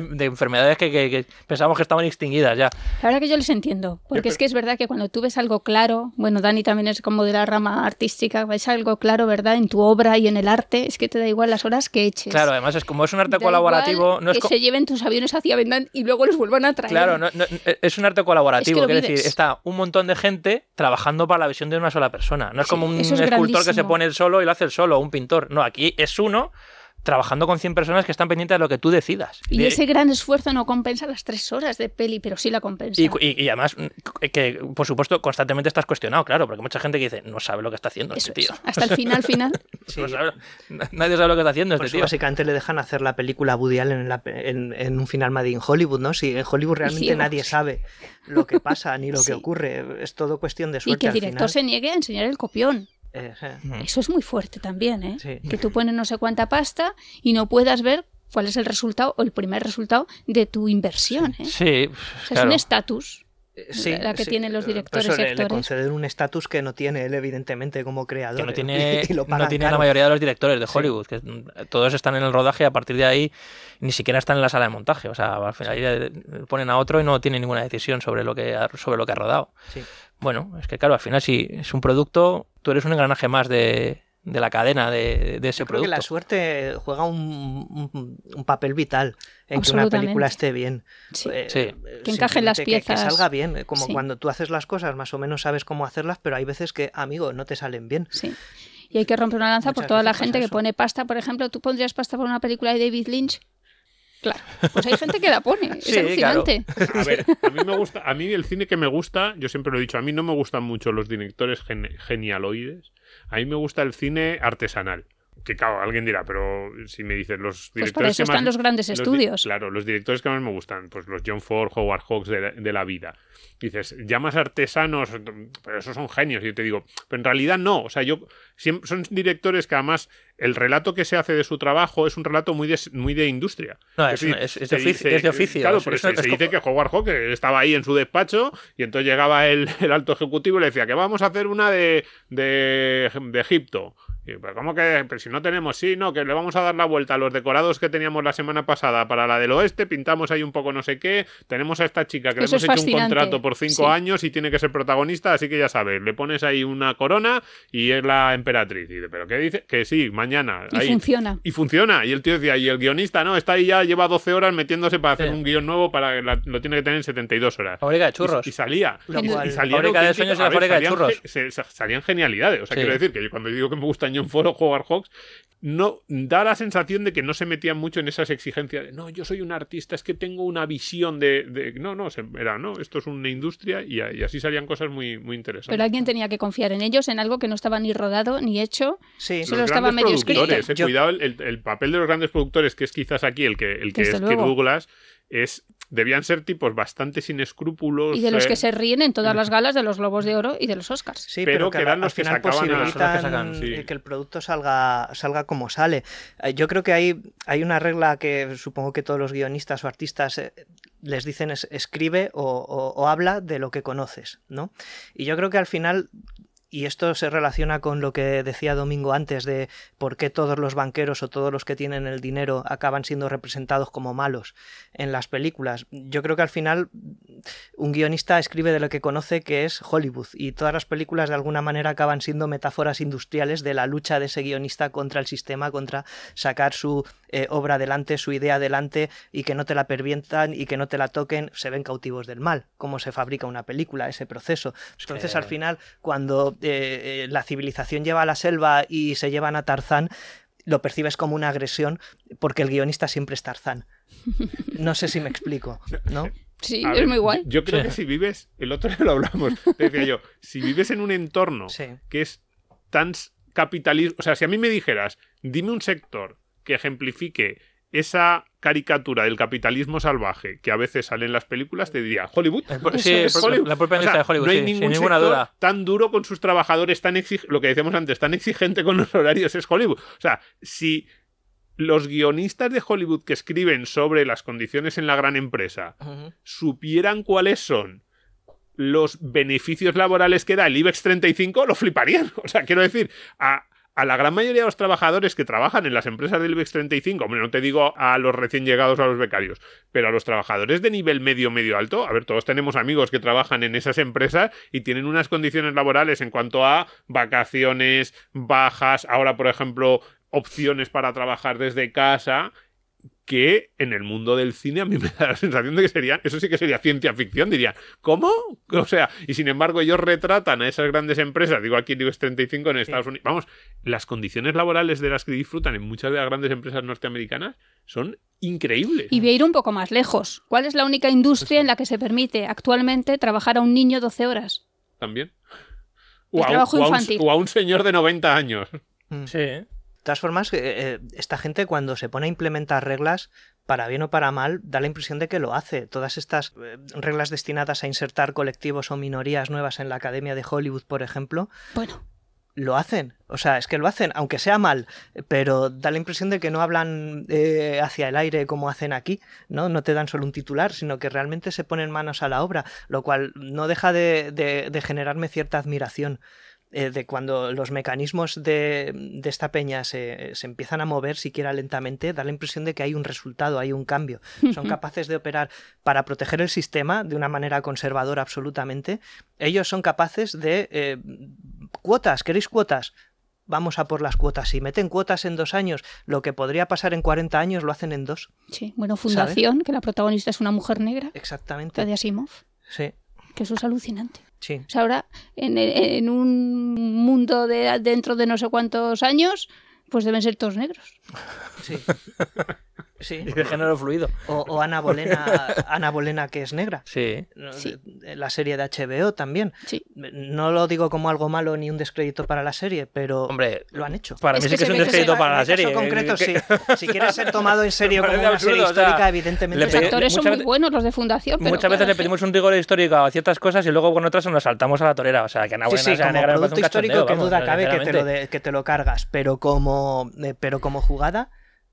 de enfermedades que, que- que pensábamos que estaban extinguidas ya. La verdad que yo les entiendo, porque es que es verdad que cuando tú ves algo claro, bueno, Dani también es como de la rama artística, ves algo claro, ¿verdad? En tu obra y en el arte, es que te da igual las horas que eches. Claro, además es como es un arte Da colaborativo, igual no es que co- se lleven tus aviones hacia Vendán y luego los vuelvan a traer. Claro, no- no- es un arte colaborativo, Es que decir, está un montón de gente trabajando para la visión de una sola persona. No es Sí, como un es escultor que se grandísimo. pone el solo y lo hace el solo, un pintor. No, aquí es uno trabajando con 100 personas que están pendientes de lo que tú decidas. Y De- ese gran esfuerzo no compensa las tres horas de peli, pero sí la compensa. y, y- y además, mm, que por supuesto, constantemente estás cuestionado, claro, porque mucha gente que dice, no sabe lo que está haciendo Eso este tío. Hasta el final, final. Sí. No sabe- nadie sabe lo que está haciendo Por este tío. básicamente le dejan hacer la película a Woody Allen en, la pe- en- en un final Made in Hollywood, ¿no? Si en Hollywood realmente nadie sabe lo que pasa ni lo Sí. que ocurre. Es todo cuestión de Y suerte que el al director final. se niegue a enseñar el copión. Eso es muy fuerte también, ¿eh? Sí. Que tú pones no sé cuánta pasta y no puedas ver cuál es el resultado o el primer resultado de tu inversión, ¿eh? Sí, O sea, claro. es un estatus. Eh, sí, la que sí. tienen los Por directores eso le, conceden un estatus que no tiene él, evidentemente, como creador. que no ¿eh? tiene, Y lo no pagan tiene la mayoría de los directores de Sí. Hollywood, que mm, todos están en el rodaje y a partir de ahí ni siquiera están en la sala de montaje. O sea, al final ahí, ponen a otro y no tiene ninguna decisión sobre lo que ha, sobre lo que ha rodado. Sí. Bueno, es que claro, al final si es un producto, tú eres un engranaje más de, de la cadena de, de ese Yo creo que producto. la suerte juega un, un- un papel vital en que una película esté bien. Sí. Eh, Sí. Que encajen las que- piezas. Que, salga bien. eh, Como Sí. cuando tú haces las cosas, más o menos sabes cómo hacerlas, pero hay veces que, amigo, no te salen bien. Sí. Y hay que romper una lanza por toda la gente que pone pasta. Por ejemplo, ¿tú pondrías pasta por una película de David Lynch? Claro. Pues hay gente que la pone. Es Sí, claro. alucinante. A ver, a mí me gusta, a mí el cine que me gusta, yo siempre lo he dicho, a mí no me gustan mucho los directores gen- genialoides, a mí me gusta el cine artesanal. Que claro, alguien dirá, pero si me dices los Pues directores para eso que más- están los grandes di- estudios. claro, los directores que más me gustan, pues los John Ford, Howard Hawks de la, de la vida. Dices, llamas artesanos, pero esos son genios. Y yo te digo, pero en realidad no. O sea, yo son directores que además el relato que se hace de su trabajo es un relato muy de, muy de industria. No, Es es, decir, es- es se de oficio, dice- es de oficio. Claro, pero es- se, es se dice que Howard Hawks estaba ahí en su despacho y entonces llegaba el, el alto ejecutivo y le decía que vamos a hacer una de, de, de Egipto. Y, pero ¿Cómo que? Pero si no tenemos, sí, no, que le vamos a dar la vuelta a los decorados que teníamos la semana pasada para la del oeste, pintamos ahí un poco no sé qué, tenemos a esta chica que le Eso hemos es hecho un contrato por cinco sí. años y tiene que ser protagonista, así que ya sabes, le pones ahí una corona y es la emperatriz. Y dice, ¿pero qué dice? Que sí, mañana. Y ahí. funciona. Y funciona. Y el tío decía, y el guionista, no, está ahí ya, lleva 12 horas metiéndose para hacer Sí. un guion nuevo, para la- lo tiene que tener en 72 horas. Fábrica de churros. Y, y salía. Y, Fábrica de sueños la fábrica de churros. ge- se- se- salían genialidades. O sea, Sí. quiero decir que yo cuando digo que me gustan John Ford o Howard Hawks, no, da la sensación de que no se metían mucho en esas exigencias de, no, yo soy un artista, es que tengo una visión de... de-". No, no, se- era, no, esto es una industria y, y así salían cosas muy, muy interesantes. Pero alguien tenía que confiar en ellos, en algo que no estaba ni rodado ni hecho. Sí, Solo los estaba medio escrito. productores, eh, Yo- cuidado, el, el- el papel de los grandes productores, que es quizás aquí el que, el que es luego. Douglas, es debían ser tipos bastante sin escrúpulos. Y de los eh, que se ríen en todas las galas de los Globos de Oro y de los Oscars. Sí, Pero pero, que eran al los que sacaban que sacan, sí. eh, que el producto salga, salga como sale. Eh, Yo creo que hay, hay una regla que supongo que todos los guionistas o artistas eh, les dicen es escribe o, o- o habla de lo que conoces, ¿no? Y yo creo que al final y esto se relaciona con lo que decía Domingo antes de por qué todos los banqueros o todos los que tienen el dinero acaban siendo representados como malos en las películas. Yo creo que al final un guionista escribe de lo que conoce que es Hollywood y todas las películas de alguna manera acaban siendo metáforas industriales de la lucha de ese guionista contra el sistema, contra sacar su eh, obra adelante, su idea adelante y que no te la pervientan y que no te la toquen, se ven cautivos del mal, cómo se fabrica una película, ese proceso. Entonces al final cuando eh, la civilización lleva a la selva y se llevan a Tarzán, lo percibes como una agresión porque el guionista siempre es Tarzán. No sé si me explico, ¿no? Sí, es muy guay. Yo creo que si vives, el otro día lo hablamos, te decía yo, si vives en un entorno Sí. que es tan capitalismo, o sea, si a mí me dijeras, dime un sector que ejemplifique esa caricatura del capitalismo salvaje que a veces sale en las películas, te diría Hollywood. Pues Sí, es la- Hollywood. la propia O sea, de Hollywood, no hay sí, sin ningún ninguna duda. tan duro con sus trabajadores, tan exig- lo que decíamos antes, tan exigente con los horarios es Hollywood. O sea, si los guionistas de Hollywood que escriben sobre las condiciones en la gran empresa supieran cuáles son los beneficios laborales que da el IBEX 35, lo fliparían. O sea, quiero decir, a, a la gran mayoría de los trabajadores que trabajan en las empresas del IBEX 35, hombre, no te digo a los recién llegados a los becarios, pero a los trabajadores de nivel medio, medio alto, a ver, todos tenemos amigos que trabajan en esas empresas y tienen unas condiciones laborales en cuanto a vacaciones, bajas, ahora, por ejemplo, opciones para trabajar desde casa que en el mundo del cine a mí me da la sensación de que serían, eso sí que sería ciencia ficción, dirían, ¿cómo? O sea, y sin embargo ellos retratan a esas grandes empresas, digo aquí digo 35 en Estados Unidos, vamos, las condiciones laborales de las que disfrutan en muchas de las grandes empresas norteamericanas son increíbles. Y voy a ir un poco más lejos. ¿Cuál es la única industria en la que se permite actualmente trabajar a un niño 12 horas? También. El O a, un, trabajo o a un- infantil. o a un señor de 90 años. Sí. De todas formas, eh, eh, esta gente cuando se pone a implementar reglas, para bien o para mal, da la impresión de que lo hace. Todas estas eh, reglas destinadas a insertar colectivos o minorías nuevas en la Academia de Hollywood, por ejemplo, Bueno, lo hacen. O sea, es que lo hacen, aunque sea mal, pero da la impresión de que no hablan eh, hacia el aire como hacen aquí, ¿no? No te dan solo un titular, sino que realmente se ponen manos a la obra, lo cual no deja de, de- de generarme cierta admiración. Eh, de cuando los mecanismos de, de esta peña se, se empiezan a mover siquiera lentamente, da la impresión de que hay un resultado, hay un cambio. Son capaces de operar para proteger el sistema de una manera conservadora absolutamente. Ellos son capaces de eh, cuotas, ¿queréis cuotas? Vamos a por las cuotas. Si meten cuotas en dos años, lo que podría pasar en 40 años lo hacen en dos. sí. Bueno, Fundación, que la protagonista es una mujer negra, Exactamente. la de Asimov, Sí, que eso es alucinante. Sí. O sea, ahora, en, en un mundo de dentro de no sé cuántos años, pues deben ser todos negros. Sí. Sí. Y de género fluido. O, o Ana Bolena, Ana Bolena que es negra. Sí. Sí. La serie de HBO también. Sí. No lo digo como algo malo ni un descrédito para la serie, pero Hombre, lo han hecho. para Es mí que sí que es un descrédito para En la el caso serie. concreto, sí. Si quieres ser tomado en serio como una serie absurdo, o sea, histórica, evidentemente. Los actores son muy buenos, los de Fundación, pero Muchas veces claro, le pedimos un rigor histórico a ciertas cosas y luego con otras nos saltamos a la torera. O sea, que Ana Sí, Buena sí, sea como negra producto un histórico, que duda cabe que te, lo sinceramente. de- que te lo cargas, pero como, eh, pero como jugada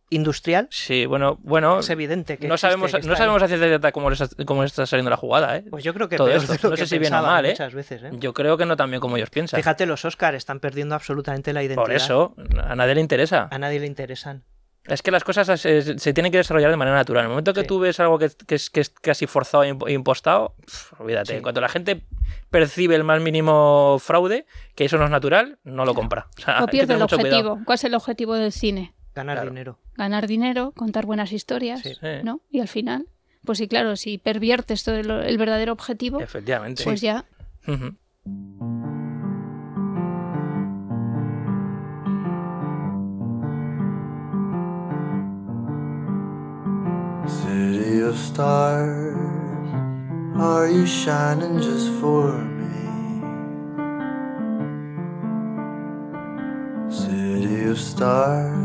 industrial, Sí, bueno, bueno. es evidente que No existe, sabemos, que no sabemos a ciencia cierta cómo, cómo está saliendo la jugada, ¿eh? Pues yo creo que todo peor esto. de lo No sé si bien o mal, ¿eh? muchas veces, ¿eh? Yo creo que no tan bien como ellos piensan. Fíjate, los Oscars están perdiendo absolutamente la identidad. Por eso, a nadie le interesa. A nadie le interesan. Es que las cosas se, se tienen que desarrollar de manera natural. En el momento que Sí. tú ves algo que, que es, que es casi forzado e e impostado, olvídate. Sí. En cuanto la gente percibe el más mínimo fraude, que eso no es natural, no lo compra. O sea, O pierde el cuidado. objetivo. ¿Cuál es el objetivo del cine? Ganar Claro. dinero. Ganar dinero, contar buenas historias, Sí. Sí. ¿no? Y al final, pues sí, claro, si perviertes todo el, el verdadero objetivo, Efectivamente. pues ya Ujú. City of stars, are you shining just for me? City of stars,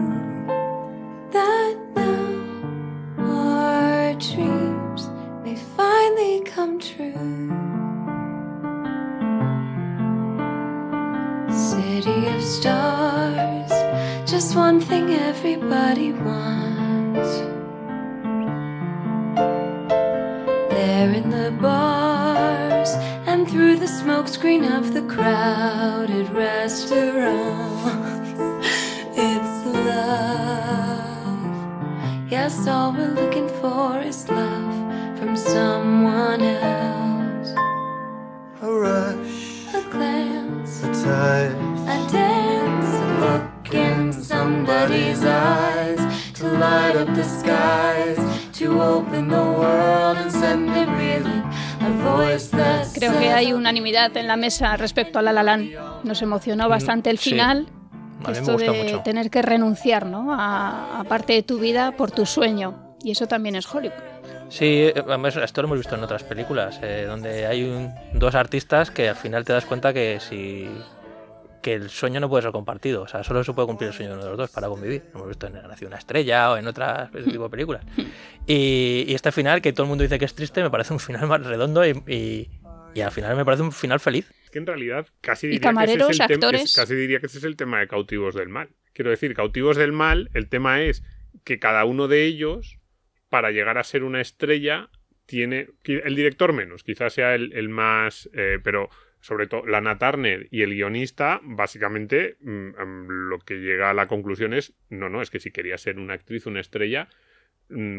Unanimidad en la mesa respecto a La La Land. Nos emocionó bastante el Mm, sí. final. A Esto gustó de mucho. tener que renunciar ¿no? a, a parte de tu vida por tu sueño. Y eso también es Hollywood. Sí, eh, esto lo hemos visto en otras películas, eh, donde hay un- dos artistas que al final te das cuenta que si que el sueño no puede ser compartido, o sea, solo se puede cumplir el sueño de uno de los dos para convivir. Lo hemos visto en Nació una estrella o en otras ese tipo de películas. Y, y este final, que todo el mundo dice que es triste, me parece un final más redondo y, y- y al final me parece un final feliz. Es que en realidad casi Y diría, que, camareros, ese es el tem- actores. es- casi diría que ese es el tema de cautivos del mal. Quiero decir, cautivos del mal, el tema es que cada uno de ellos, para llegar a ser una estrella, tiene. El director menos, quizás sea el, el más. eh, pero sobre todo Lana Turner y el guionista, básicamente mm, mm, lo que llega a la conclusión es: no, no, es que si quería ser una actriz, una estrella,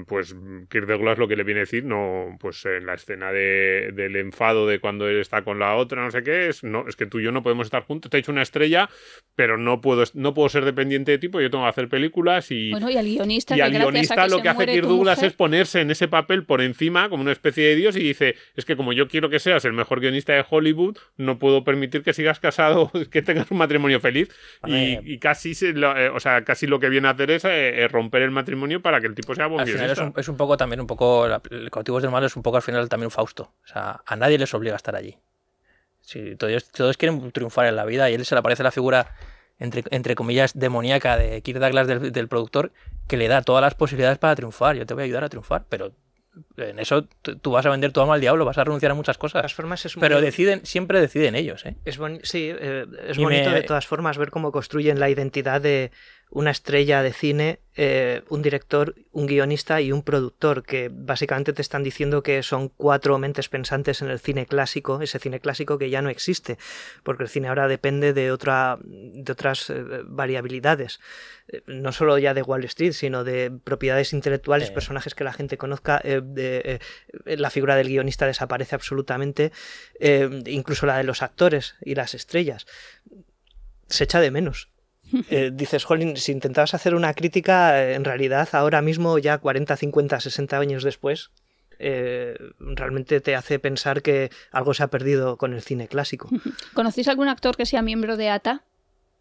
pues mm, Kirk Douglas lo que le viene a decir, no, pues en la escena de- del enfado de cuando él está con la otra, no sé qué, es, no, es que tú y yo no podemos estar juntos, te he hecho una estrella, pero no puedo, no puedo ser dependiente de ti, porque yo tengo que hacer películas y, Bueno, y al guionista, y al guionista que lo que hace Kirk Douglas mujer- es ponerse en ese papel por encima como una especie de dios y dice, es que como yo quiero que seas el mejor guionista de Hollywood, no puedo permitir que sigas casado, que tengas un matrimonio feliz y, casi, se lo- eh, o sea, casi lo que viene a hacer es eh, eh, romper el matrimonio para que el tipo sea buen Al final es un, es un poco también un poco el cautivos del mal es un poco al final también un Fausto. O sea, a nadie les obliga a estar allí. Todos, todos quieren triunfar en la vida y él se le aparece la figura entre, entre comillas demoníaca de Kirk Douglas del, del productor que le da todas las posibilidades para triunfar. Yo te voy a ayudar a triunfar, pero en eso tú vas a vender tu alma al diablo, vas a renunciar a muchas De cosas. todas formas, es Pero muy- deciden, siempre deciden ellos, ¿eh? Es sí, eh, es Y bonito me- de todas formas ver cómo construyen la identidad de una estrella de cine, eh, un director, un guionista y un productor, que básicamente te están diciendo que son cuatro mentes pensantes en el cine clásico, ese cine clásico que ya no existe, porque el cine ahora depende de, otra, de otras eh, variabilidades, eh, no solo ya de Wall Street, sino de propiedades intelectuales, personajes que la gente conozca, de, la figura del guionista desaparece absolutamente, incluso la de los actores y las estrellas. Se echa de menos. Eh, dices, Jolín, si intentabas hacer una crítica, eh, en realidad ahora mismo, ya 40, 50, 60 años después, eh, realmente te hace pensar que algo se ha perdido con el cine clásico. ¿Conocéis algún actor que sea miembro de ATA,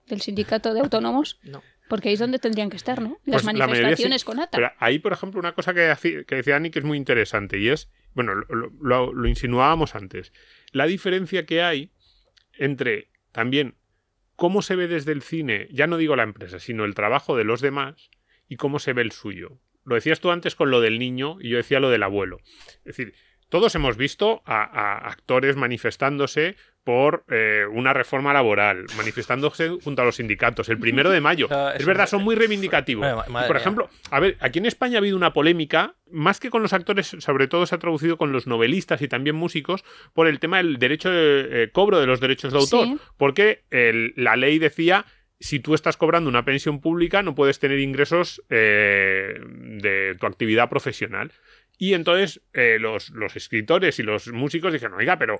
del Sindicato de Autónomos? No. Porque ahí es donde tendrían que estar, ¿no? Las Pues la manifestaciones sí. con ATA. Pero ahí, por ejemplo, una cosa que, que decía Ani que es muy interesante y es, bueno, lo, lo- lo insinuábamos antes, la diferencia que hay entre también cómo se ve desde el cine, ya no digo la empresa, sino el trabajo de los demás y cómo se ve el suyo. Lo decías tú antes con lo del niño y yo decía lo del abuelo. Es decir, todos hemos visto a, a actores manifestándose por eh, una reforma laboral, manifestándose junto a los sindicatos, el primero de mayo. Es verdad, son muy reivindicativos. Madre- madre Y, por mía. ejemplo, a ver, aquí en España ha habido una polémica, más que con los actores, sobre todo se ha traducido con los novelistas y también músicos, por el tema del derecho de eh, cobro de los derechos de autor. Sí. Porque el- la ley decía. Si tú estás cobrando una pensión pública, no puedes tener ingresos eh, de tu actividad profesional. Y entonces eh, los, los escritores y los músicos dijeron, oiga, pero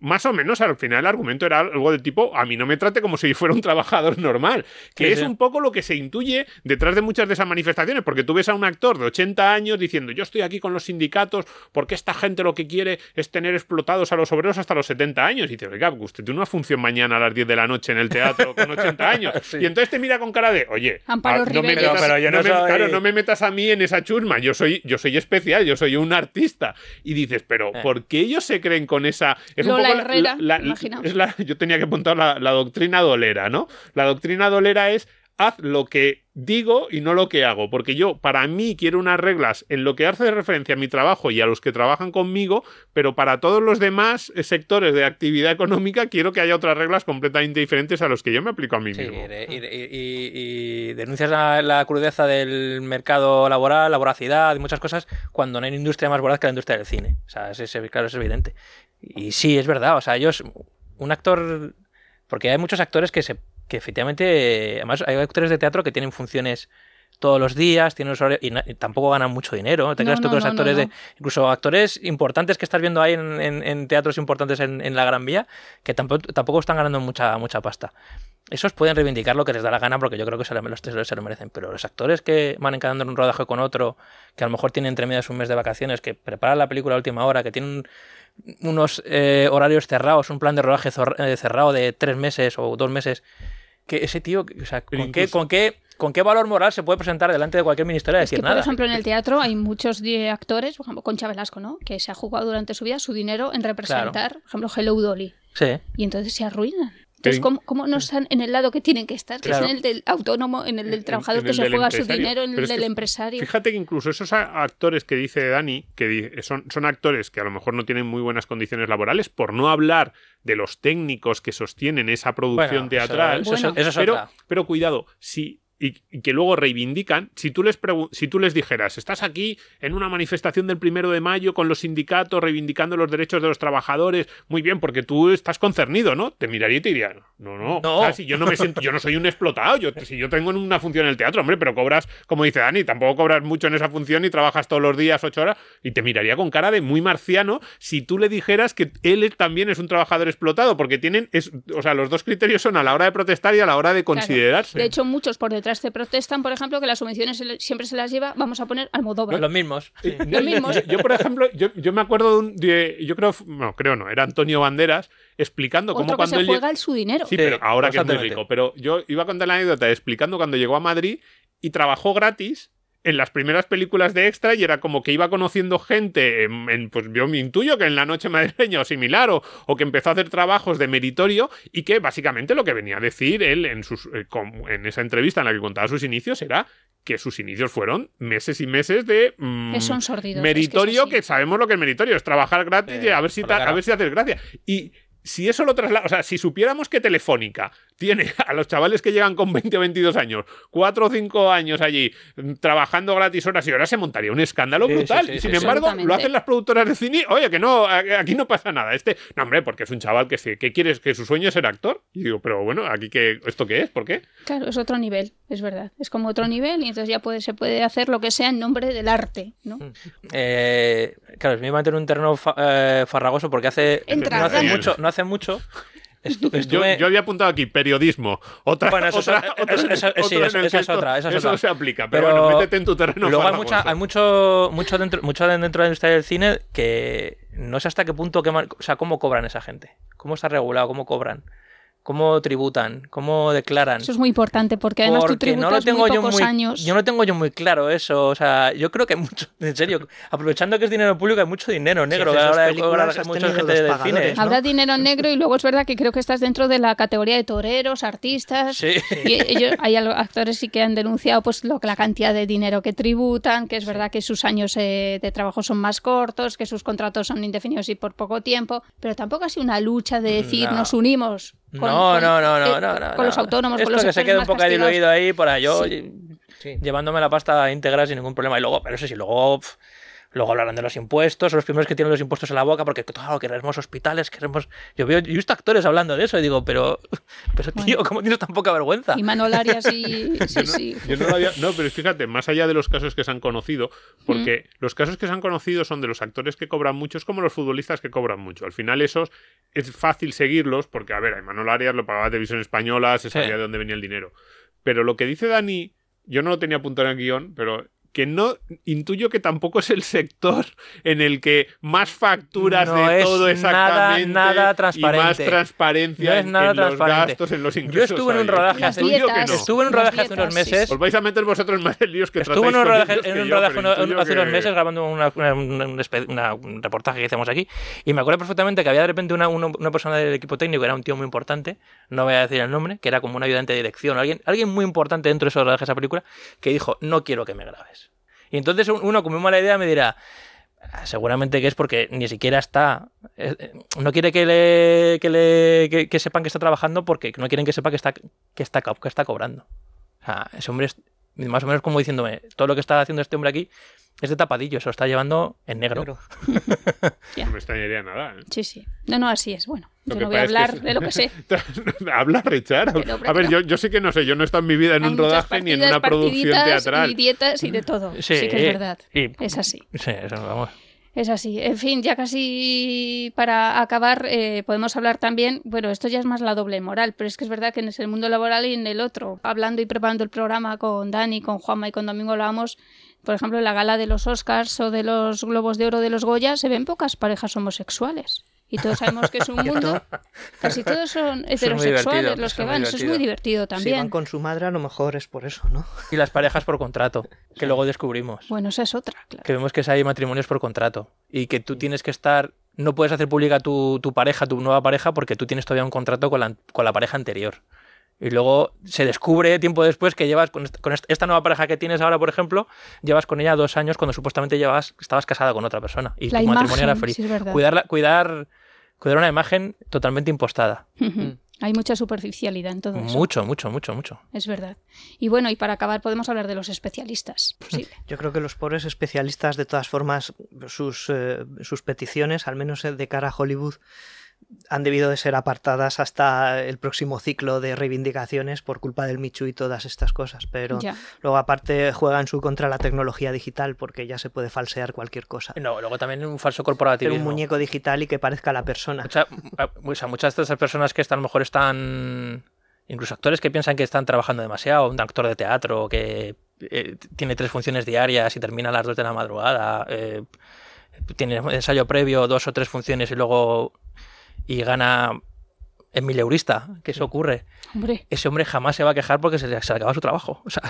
más o menos al final el argumento era algo del tipo, a mí no me trate como si fuera un trabajador normal, que Sí, es sí. un poco lo que se intuye detrás de muchas de esas manifestaciones, porque tú ves a un actor de 80 años diciendo, yo estoy aquí con los sindicatos porque esta gente lo que quiere es tener explotados a los obreros hasta los 70 años. Y dices, oiga, usted tiene una función mañana a las 10 de la noche en el teatro con 80 años. Sí. Y entonces te mira con cara de, oye, no, me metas, Pero- pero yo no no me- soy- claro, no me metas a mí en esa chusma, yo soy, yo soy especial, yo soy un artista. Y dices, pero Eh. ¿por qué ellos se creen con esa... Es Lola la- Herrera, yo tenía que apuntar la, la doctrina dolera, ¿no? La doctrina dolera es haz lo que digo y no lo que hago, porque yo para mí quiero unas reglas en lo que hace referencia a mi trabajo y a los que trabajan conmigo, pero para todos los demás eh, sectores de actividad económica quiero que haya otras reglas completamente diferentes a los que yo me aplico a mí Sí, mismo. y, y- y- y denuncias la, la crudeza del mercado laboral, la voracidad y muchas cosas cuando no hay industria más voraz que la industria del cine. O sea, es, es- claro, es evidente. Y sí, es verdad. O sea, ellos, un actor, porque hay muchos actores que se, que efectivamente, además hay actores de teatro que tienen funciones todos los días, tienen unos horarios- y, y tampoco ganan mucho dinero. Te No, creas tú no, que los no, actores de, incluso actores importantes que estás viendo ahí en, en- en teatros importantes en, en la Gran Vía, que tampoco, tampoco están ganando mucha, mucha pasta. Esos pueden reivindicar lo que les da la gana porque yo creo que se lo, los tres se lo merecen. Pero los actores que van encarando en un rodaje con otro, que a lo mejor tienen entre medias un mes de vacaciones, que preparan la película a última hora, que tienen unos eh, horarios cerrados, un plan de rodaje eh, cerrado de tres meses o dos meses, que ese tío, o sea, ¿con qué, con, qué, ¿con qué valor moral se puede presentar delante de cualquier ministerio a Es que, decir por nada? ejemplo, en el teatro hay muchos actores, por ejemplo, Concha Velasco, ¿no? Que se ha jugado durante su vida su dinero en representar, por ejemplo, Hello Dolly. Sí. Y entonces se arruinan. Entonces, ¿cómo, cómo no están en el lado que tienen que estar? Que Claro. es en el del autónomo, en el del trabajador en que el se del juega su dinero, en Pero el es que del empresario. Fíjate que incluso esos actores que dice Dani, que son, son actores que a lo mejor no tienen muy buenas condiciones laborales, por no hablar de los técnicos que sostienen esa producción Bueno, teatral. eso, eso- Bueno. eso es pero, pero cuidado, si y, y que luego reivindican, si tú les si tú les dijeras, estás aquí en una manifestación del primero de mayo con los sindicatos reivindicando los derechos de los trabajadores, muy bien, porque tú estás concernido, ¿no? Te miraría y te diría, no, no, No. o sea, si yo no me siento, yo no soy un explotado, yo si yo tengo una función en el teatro, hombre, pero cobras, como dice Dani, tampoco cobras mucho en esa función y trabajas todos los días ocho horas, y te miraría con cara de muy marciano si tú le dijeras que él también es un trabajador explotado, porque tienen, es, o sea, los dos criterios son a la hora de protestar y a la hora de Claro. considerarse. De hecho, muchos por detrás te protestan, por ejemplo, que las subvenciones siempre se las lleva, vamos a poner Almodóvar. Los mismos. sí. Lo mismo. Yo, yo, por ejemplo, yo, yo me acuerdo de, un, de- yo creo, no, creo no, era Antonio Banderas explicando cómo que cuando se él juega el su dinero. Sí, Sí, pero ahora que es muy rico. Pero yo iba a contar la anécdota explicando cuando llegó a Madrid y trabajó gratis en las primeras películas de extra y era como que iba conociendo gente, en, en, pues yo me intuyo que en la noche madrileña o similar, o, o que empezó a hacer trabajos de meritorio y que básicamente lo que venía a decir él en, sus, eh, en esa entrevista en la que contaba sus inicios era que sus inicios fueron meses y meses de mm, Que son sordidos. meritorio, es que, que sabemos lo que es meritorio, es trabajar gratis y a ver si ta- a ver si haces gracia. Y si eso lo traslada, o sea, si supiéramos que Telefónica tiene a los chavales que llegan con 20 o 22 años, 4 o 5 años allí, mm, trabajando gratis horas y horas, se montaría un escándalo Sí, brutal. sí, sí, y sin embargo, lo hacen las productoras de cine, oye, que no, aquí no pasa nada. Este, no, hombre, porque es un chaval que, se- que quieres, que su sueño es ser actor. Y digo, pero bueno, aquí que, ¿esto qué es? ¿Por qué? Claro, es otro nivel, es verdad. Es como otro nivel y entonces ya puede, se puede hacer lo que sea en nombre del arte, ¿no? Mm. Eh, claro, me iba a meter en un terreno fa- eh, farragoso porque hace, Entra, no, hace mucho, no hace mucho. Estu- Yo, estuve- yo había apuntado aquí periodismo. Otra, Bueno, eso es- otra- eso- sí, esa es otra, esa es eso otra. se aplica. Pero, Pero bueno, métete en tu terreno. Luego hay, farragoso. mucha, hay mucho, mucho, dentro, mucho dentro de la industria del cine que no sé hasta qué punto, o sea, cómo cobran esa gente. ¿Cómo está regulado? ¿Cómo cobran? ¿Cómo tributan? ¿Cómo declaran? Eso es muy importante porque además tú tributas muy yo pocos muy, años. yo no tengo yo muy claro eso. O sea, yo creo que mucho, en serio, aprovechando que es dinero público, hay mucho dinero negro haces a la dos hora de películas, cobrar has mucha gente pagadores, cine. ¿no? Habrá dinero en negro y luego es verdad que creo que estás dentro de la categoría de toreros, artistas. Sí. Y ellos, hay actores sí que han denunciado pues lo, la cantidad de dinero que tributan, que es verdad que sus años eh, de trabajo son más cortos, que sus contratos son indefinidos y por poco tiempo, pero tampoco ha sido una lucha de decir No. nos unimos. Con- no, con- no, no, eh, no, no, Con los no. autónomos, Esto con los que se quede un poco diluido ahí para yo Sí. y- llevándome la pasta íntegra sin ningún problema. Y luego, pero eso sí, luego, pf, luego hablarán de los impuestos, son los primeros que tienen los impuestos en la boca, porque claro, queremos hospitales, queremos. Yo veo, yo he visto actores hablando de eso y digo, pero, pero tío, Bueno. ¿cómo tienes tan poca vergüenza? Y Manol Arias y... Sí, sí. Yo no, lo había- no, pero fíjate, más allá de los casos que se han conocido, porque los casos que se han conocido son de los actores que cobran mucho, es como los futbolistas que cobran mucho. Al final esos es fácil seguirlos, porque, a ver, a Manuel Arias lo pagaba Televisión Española, se Sí. sabía de dónde venía el dinero. Pero lo que dice Dani, yo no lo tenía apuntado en el guion, pero que no intuyo que tampoco es el sector en el que más facturas No de es todo nada- exactamente nada y más transparente. transparencia No es en, nada en los transparente. gastos, en los Yo ingresos. estuve en un rodaje hace que no. Estuve en un rodaje hace unos meses. sí. Os vais a meter vosotros más en líos que Estuve en un rodaje, que en un yo, rodaje uno- hace unos que- meses grabando una- una- un, una- reportaje que hacemos aquí y me acuerdo perfectamente que había de repente una, una, una persona del equipo técnico, era un tío muy importante, no voy a decir el nombre, que era como un ayudante de dirección, alguien, alguien muy importante dentro de esos rodajes de esa película, que dijo, no quiero que me grabes. Y entonces un- uno con muy mala idea me dirá, "Ah, seguramente que es porque ni siquiera está, eh, eh, no quiere que le, que, le que, que sepan que está trabajando porque no quieren que sepa que está, que está, que está cobrando. O sea, ese hombre es más o menos como diciéndome, todo lo que está haciendo este hombre aquí es de tapadillo, se lo está llevando en negro. Negro. No me extrañaría nada. ¿eh? Sí, sí. No, no, así es. Bueno, Lo yo que no voy a pasa es que hablar es- de lo que sé. Habla Richard. A ver, yo, yo sé que no sé, yo no he estado en mi vida en Hay un rodaje ni en una producción teatral. Y dietas y de todo. Sí, Sí, que es verdad. y- Es así. Sí, eso, vamos. Es así. En fin, ya casi para acabar, eh, podemos hablar también, bueno, esto ya es más la doble moral, pero es que es verdad que en el mundo laboral y en el otro, hablando y preparando el programa con Dani, con Juanma y con Domingo hablábamos, por ejemplo, en la gala de los Oscars o de los Globos de Oro de los Goya, se ven pocas parejas homosexuales. Y todos sabemos que es un mundo, casi todos son heterosexuales los que eso es muy van, eso es muy divertido Si van también. con su madre, a lo mejor es por eso, ¿no? Y las parejas por contrato, que luego descubrimos. Bueno, esa es otra, claro. Que vemos que hay matrimonios por contrato. Y que tú tienes que estar. No puedes hacer pública tu, tu pareja, tu nueva pareja, porque tú tienes todavía un contrato con la, con la pareja anterior. Y luego se descubre tiempo después que llevas con, est- con est- esta nueva pareja que tienes ahora, por ejemplo, llevas con ella dos años cuando supuestamente llevas, estabas casada con otra persona. Y La tu matrimonio era imagen, feliz. sí, es verdad. cuidar, cuidar, cuidar una imagen totalmente impostada. Ujú. Hay mucha superficialidad en todo eso. Mucho, mucho, mucho, mucho. Es verdad. Y bueno, y para acabar podemos hablar de los especialistas. Posible. Yo creo que los pobres especialistas, de todas formas, sus, eh, sus peticiones, al menos eh, de cara a Hollywood, han debido de ser apartadas hasta el próximo ciclo de reivindicaciones por culpa del Michu y todas estas cosas. Pero Ya. luego, aparte, juega en su contra la tecnología digital porque ya se puede falsear cualquier cosa. No, luego también un falso corporativismo. un muñeco digital y que parezca la persona. Mucha- a- o sea, muchas de esas personas que están, a lo mejor están. Incluso actores que piensan que están trabajando demasiado, un actor de teatro que eh, tiene tres funciones diarias y termina a las dos de la madrugada, eh, tiene ensayo previo, dos o tres funciones y luego. Y gana en mil eurista, que eso ocurre. Hombre, Ese hombre jamás se va a quejar porque se le, se le acaba su trabajo. O sea,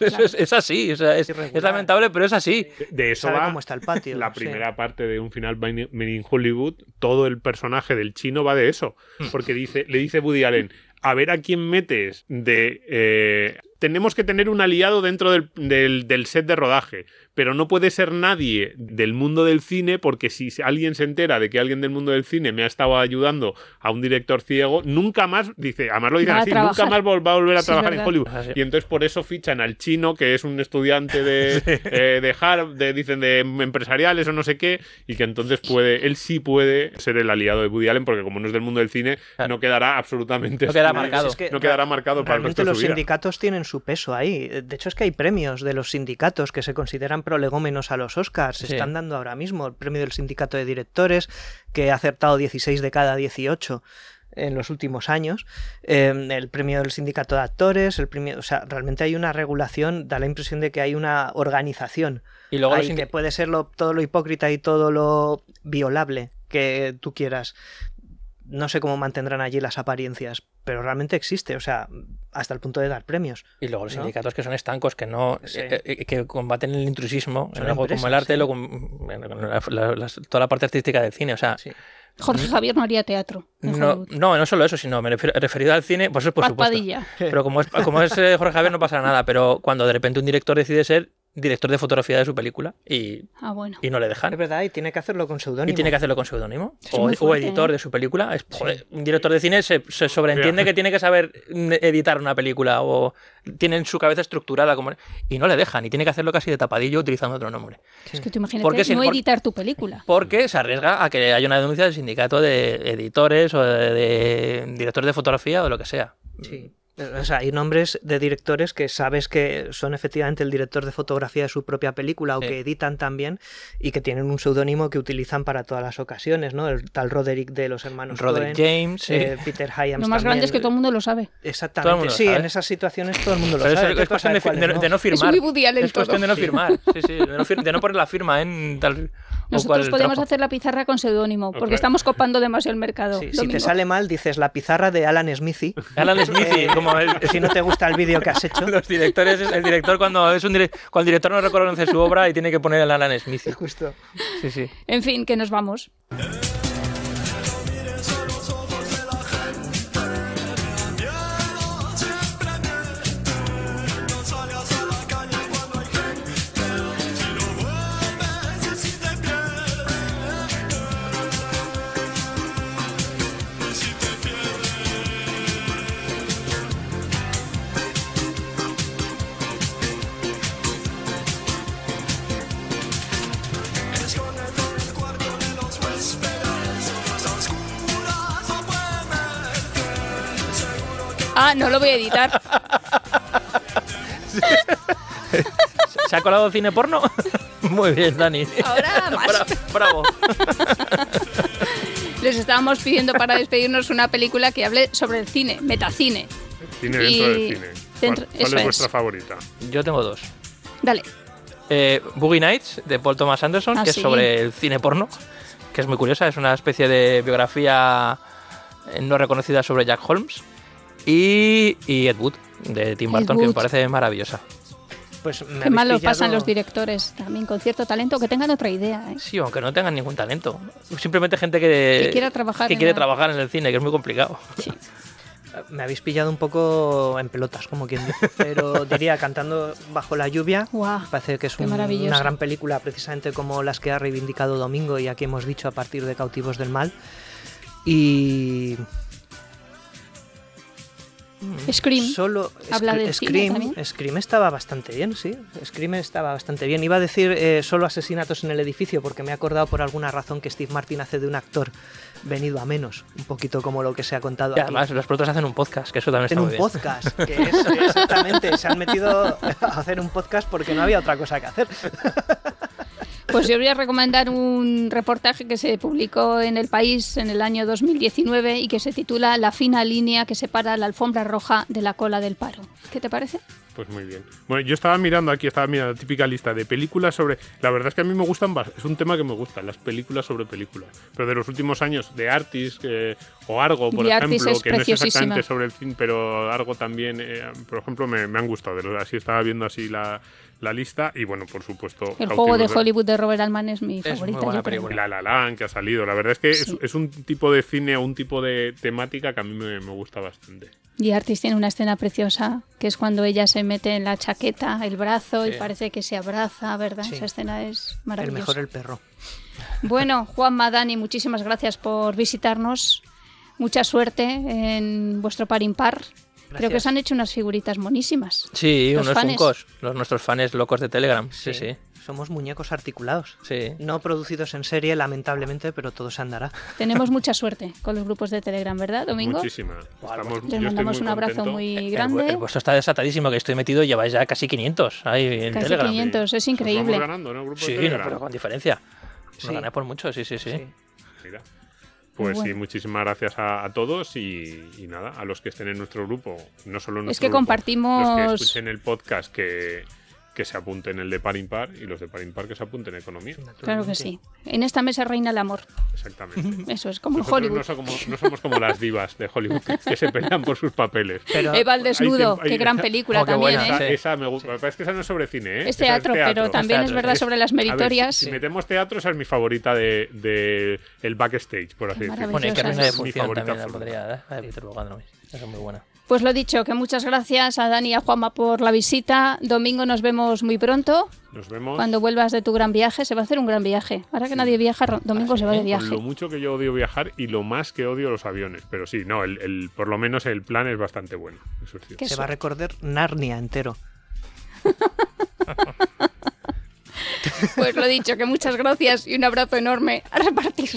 eso es, es así, o sea, es, lamentable, pero es así. De eso va cómo está el patio. la sí. primera parte de un final Made in Hollywood. Todo el personaje del chino va de eso. Hmm. Porque dice, le dice Woody Allen, a ver a quién metes de... eh, tenemos que tener un aliado dentro del, del- del set de rodaje, pero no puede ser nadie del mundo del cine porque si alguien se entera de que alguien del mundo del cine me ha estado ayudando a un director ciego, nunca más, dice, además lo dicen así, trabajar. nunca más va a volver a Sí, trabajar en. Hollywood. Así. Y entonces por eso fichan al chino, que es un estudiante de, eh, de Harvard, de, dicen de empresariales o no sé qué, y que entonces puede, él sí puede ser el aliado de Woody Allen, porque como no es del mundo del cine, Claro. no quedará absolutamente No quedará marcado. Es que no quedará marcado para el Realmente resto de los su vida. sindicatos tienen su peso ahí. De hecho, es que hay premios de los sindicatos que se consideran prolegómenos a los Oscars. Se Sí. están dando ahora mismo. El premio del sindicato de directores, que ha acertado 16 de cada 18 en los últimos años. Eh, el premio del sindicato de actores, el premio. O sea, realmente hay una regulación, da la impresión de que hay una organización. Y luego indi- que puede ser lo- todo lo hipócrita y todo lo violable que tú quieras. No sé cómo mantendrán allí las apariencias, pero realmente existe, o sea, hasta el punto de dar premios. Y luego los ¿no? sindicatos que son estancos, que no Sí. eh, eh, que combaten el intrusismo en algo como el arte, sí. lo en la- toda la parte artística del cine. O sea, Sí. Jorge Javier no haría teatro. no, no, no solo eso, sino me refiero, referido al cine, pues eso por Paz supuesto. Padilla. Pero como es, como es eh, Jorge Javier no pasa nada, pero cuando de repente un director decide ser director de fotografía de su película y, Ah, bueno. y no le Es dejan. verdad, y tiene que hacerlo con seudónimo. Y tiene que hacerlo con seudónimo. Es O, editor ¿eh? de su película. Es, joder, un director de cine se, se sobreentiende que tiene que saber editar una película o tiene en su cabeza estructurada como... Y no le dejan. Y tiene que hacerlo casi de tapadillo utilizando otro nombre. Es que tú imagínate Porque si- no editar tu película. Porque se arriesga a que haya una denuncia del sindicato de editores o de, de directores de fotografía o de lo que sea. Sí. O sea, hay nombres de directores que sabes que son efectivamente el director de fotografía de su propia película o Sí. que editan también y que tienen un seudónimo que utilizan para todas las ocasiones, ¿no? El tal Roderick de los hermanos Roderick Coen, James, sí. eh, Peter Hyams Lo más también. grande es que todo el mundo lo sabe. Exactamente, Todo el mundo lo sí, sabe. en esas situaciones todo el mundo lo Pero sabe. es, ¿qué es cuestión de, ¿Cuáles de- no? de no firmar. muy Woody Allen es cuestión todo. de no Sí. firmar. Sí, sí, de no, fir- de no poner la firma en tal. Nosotros podemos trabajo. hacer la pizarra con seudónimo, porque estamos copando demasiado el mercado. Sí, si te sale mal, dices la pizarra de Alan Smithy. Alan Smithy, Eh, como el, si no te gusta el vídeo que has hecho. los directores, el director cuando es un dire- cuando el director no reconoce su obra y tiene que poner el Alan Smithy. Justo. Sí, sí. En fin, que nos vamos. no lo voy a editar. ¿Se ha colado cine porno? Muy bien, Dani. Ahora más. Bra- Bravo. Les estábamos pidiendo para despedirnos una película que hable sobre el cine, metacine. Cine dentro Y del cine. ¿Cuál, dentro- cuál eso es es. vuestra favorita? Yo tengo dos. Dale. Eh, Boogie Nights, de Paul Thomas Anderson, Ah, que sí. es sobre el cine porno, que es muy curiosa, es una especie de biografía eh, no reconocida sobre Jack Holmes. Y, y Ed Wood, de Tim Burton, que me parece maravillosa. Pues me Qué mal lo pillado- pasan los directores también con cierto talento, que tengan otra idea. ¿eh? Sí, aunque no tengan ningún talento. Simplemente gente que, Que quiera trabajar que en quiere la- trabajar en el cine, que es muy complicado. Me habéis pillado un poco en pelotas, como quien dice. Pero diría, cantando bajo la lluvia, parece que es un- una gran película, precisamente como las que ha reivindicado Domingo y aquí hemos dicho a partir de Cautivos del Mal. Y Scream. solo Habla cine Scream. Scream estaba bastante bien, sí. Scream estaba bastante bien. Iba a decir eh, solo asesinatos en el edificio porque me he acordado por alguna razón que Steve Martin hace de un actor venido a menos, un poquito como lo que se ha contado Y aquí. además, los protos hacen un podcast, que eso también está en un muy bien. podcast, que es exactamente, se han metido a hacer un podcast porque no había otra cosa que hacer. Pues yo voy a recomendar un reportaje que se publicó en El País en el año 2019 y que se titula La fina línea que separa la alfombra roja de la cola del paro. ¿Qué te parece? Pues muy bien. Bueno, yo estaba mirando aquí, estaba mirando la típica lista de películas sobre. La verdad es que a mí me gustan, es un tema que me gusta, las películas sobre películas. Pero de los últimos años, de Artis eh, o Argo, por The ejemplo, es que no es exactamente sobre el cine, pero Argo también, eh, por ejemplo, me, me han gustado. Así estaba viendo así la, la lista y bueno, por supuesto. El Cautivos juego de Hollywood de Robert Altman es mi muy favorita. buena yo creo. película. La La Land que ha salido. La verdad es que es- Sí. es, un tipo de cine o un tipo de temática que a mí me, me gusta bastante. Y Artis tiene una escena preciosa, que es cuando ella se mete en la chaqueta, el brazo, y parece que se abraza, ¿verdad? Sí. Esa escena es El maravillosa. mejor el perro. Bueno, Juanma, Dani, muchísimas gracias por visitarnos. Mucha suerte en vuestro par impar. Creo que os han hecho unas figuritas monísimas. Sí, Los unos fanes. funcos, los nuestros fans locos de Telegram. Sí, sí. Somos muñecos articulados. Sí. No producidos en serie, lamentablemente, pero todo se andará. Tenemos mucha suerte con los grupos de Telegram, ¿verdad, Domingo? Muchísima. Estamos- Les mandamos un abrazo contento. muy El, grande. el vuestro está desatadísimo, que estoy metido y lleváis ya casi 500 ahí en Casi Telegram. 500, es Nos increíble. ganando, ¿no? Grupo de Sí, no, Telegram. pero con diferencia. Sí. Nos gané por mucho, sí, sí, sí. Sí. Mira. Pues Bueno. sí, muchísimas gracias a, a todos y, y nada, a los que estén en nuestro grupo, no solo en nuestro Es que grupo, compartimos- los que escuchen el podcast que, que se apunten el de par impar y los de par impar que se apunten economía. Claro que sí. En esta mesa reina el amor. Exactamente. Eso es como Nosotros Hollywood. no, somos, no somos como las divas de Hollywood que se pelean por sus papeles. Pero Eva al desnudo, qué hay- gran película Oh, qué también, buena, ¿eh? Esa, esa me gusta. Me parece que esa no es sobre cine, ¿eh? Es Esa teatro, pero también es teatro. verdad sobre las ver, meritorias. si, si metemos teatro, esa es mi favorita de, de el backstage, por así decirlo. Bueno, y que de Es mi función favorita también la podría, ¿eh? Esa es muy buena. Pues lo dicho, que muchas gracias a Dani y a Juanma por la visita. Domingo nos vemos muy pronto. Nos vemos. Cuando vuelvas de tu gran viaje, se va a hacer un gran viaje. Ahora que nadie viaja, Domingo se va de Con viaje. lo mucho que yo odio viajar y lo más que odio los aviones. Pero sí, no, el, el- por lo menos el plan es bastante bueno. Eso es cierto. Qué se va a recordar Narnia entero. Pues lo dicho, que muchas gracias y un abrazo enorme. A repartir.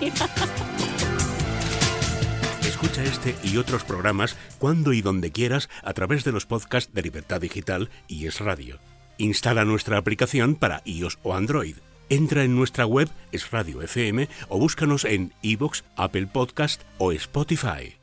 Escucha este y otros programas cuando y donde quieras a través de los podcasts de Libertad Digital y Es Radio. Instala nuestra aplicación para iOS o Android. Entra en nuestra web Es Radio FM o búscanos en iVoox, Apple Podcast o Spotify.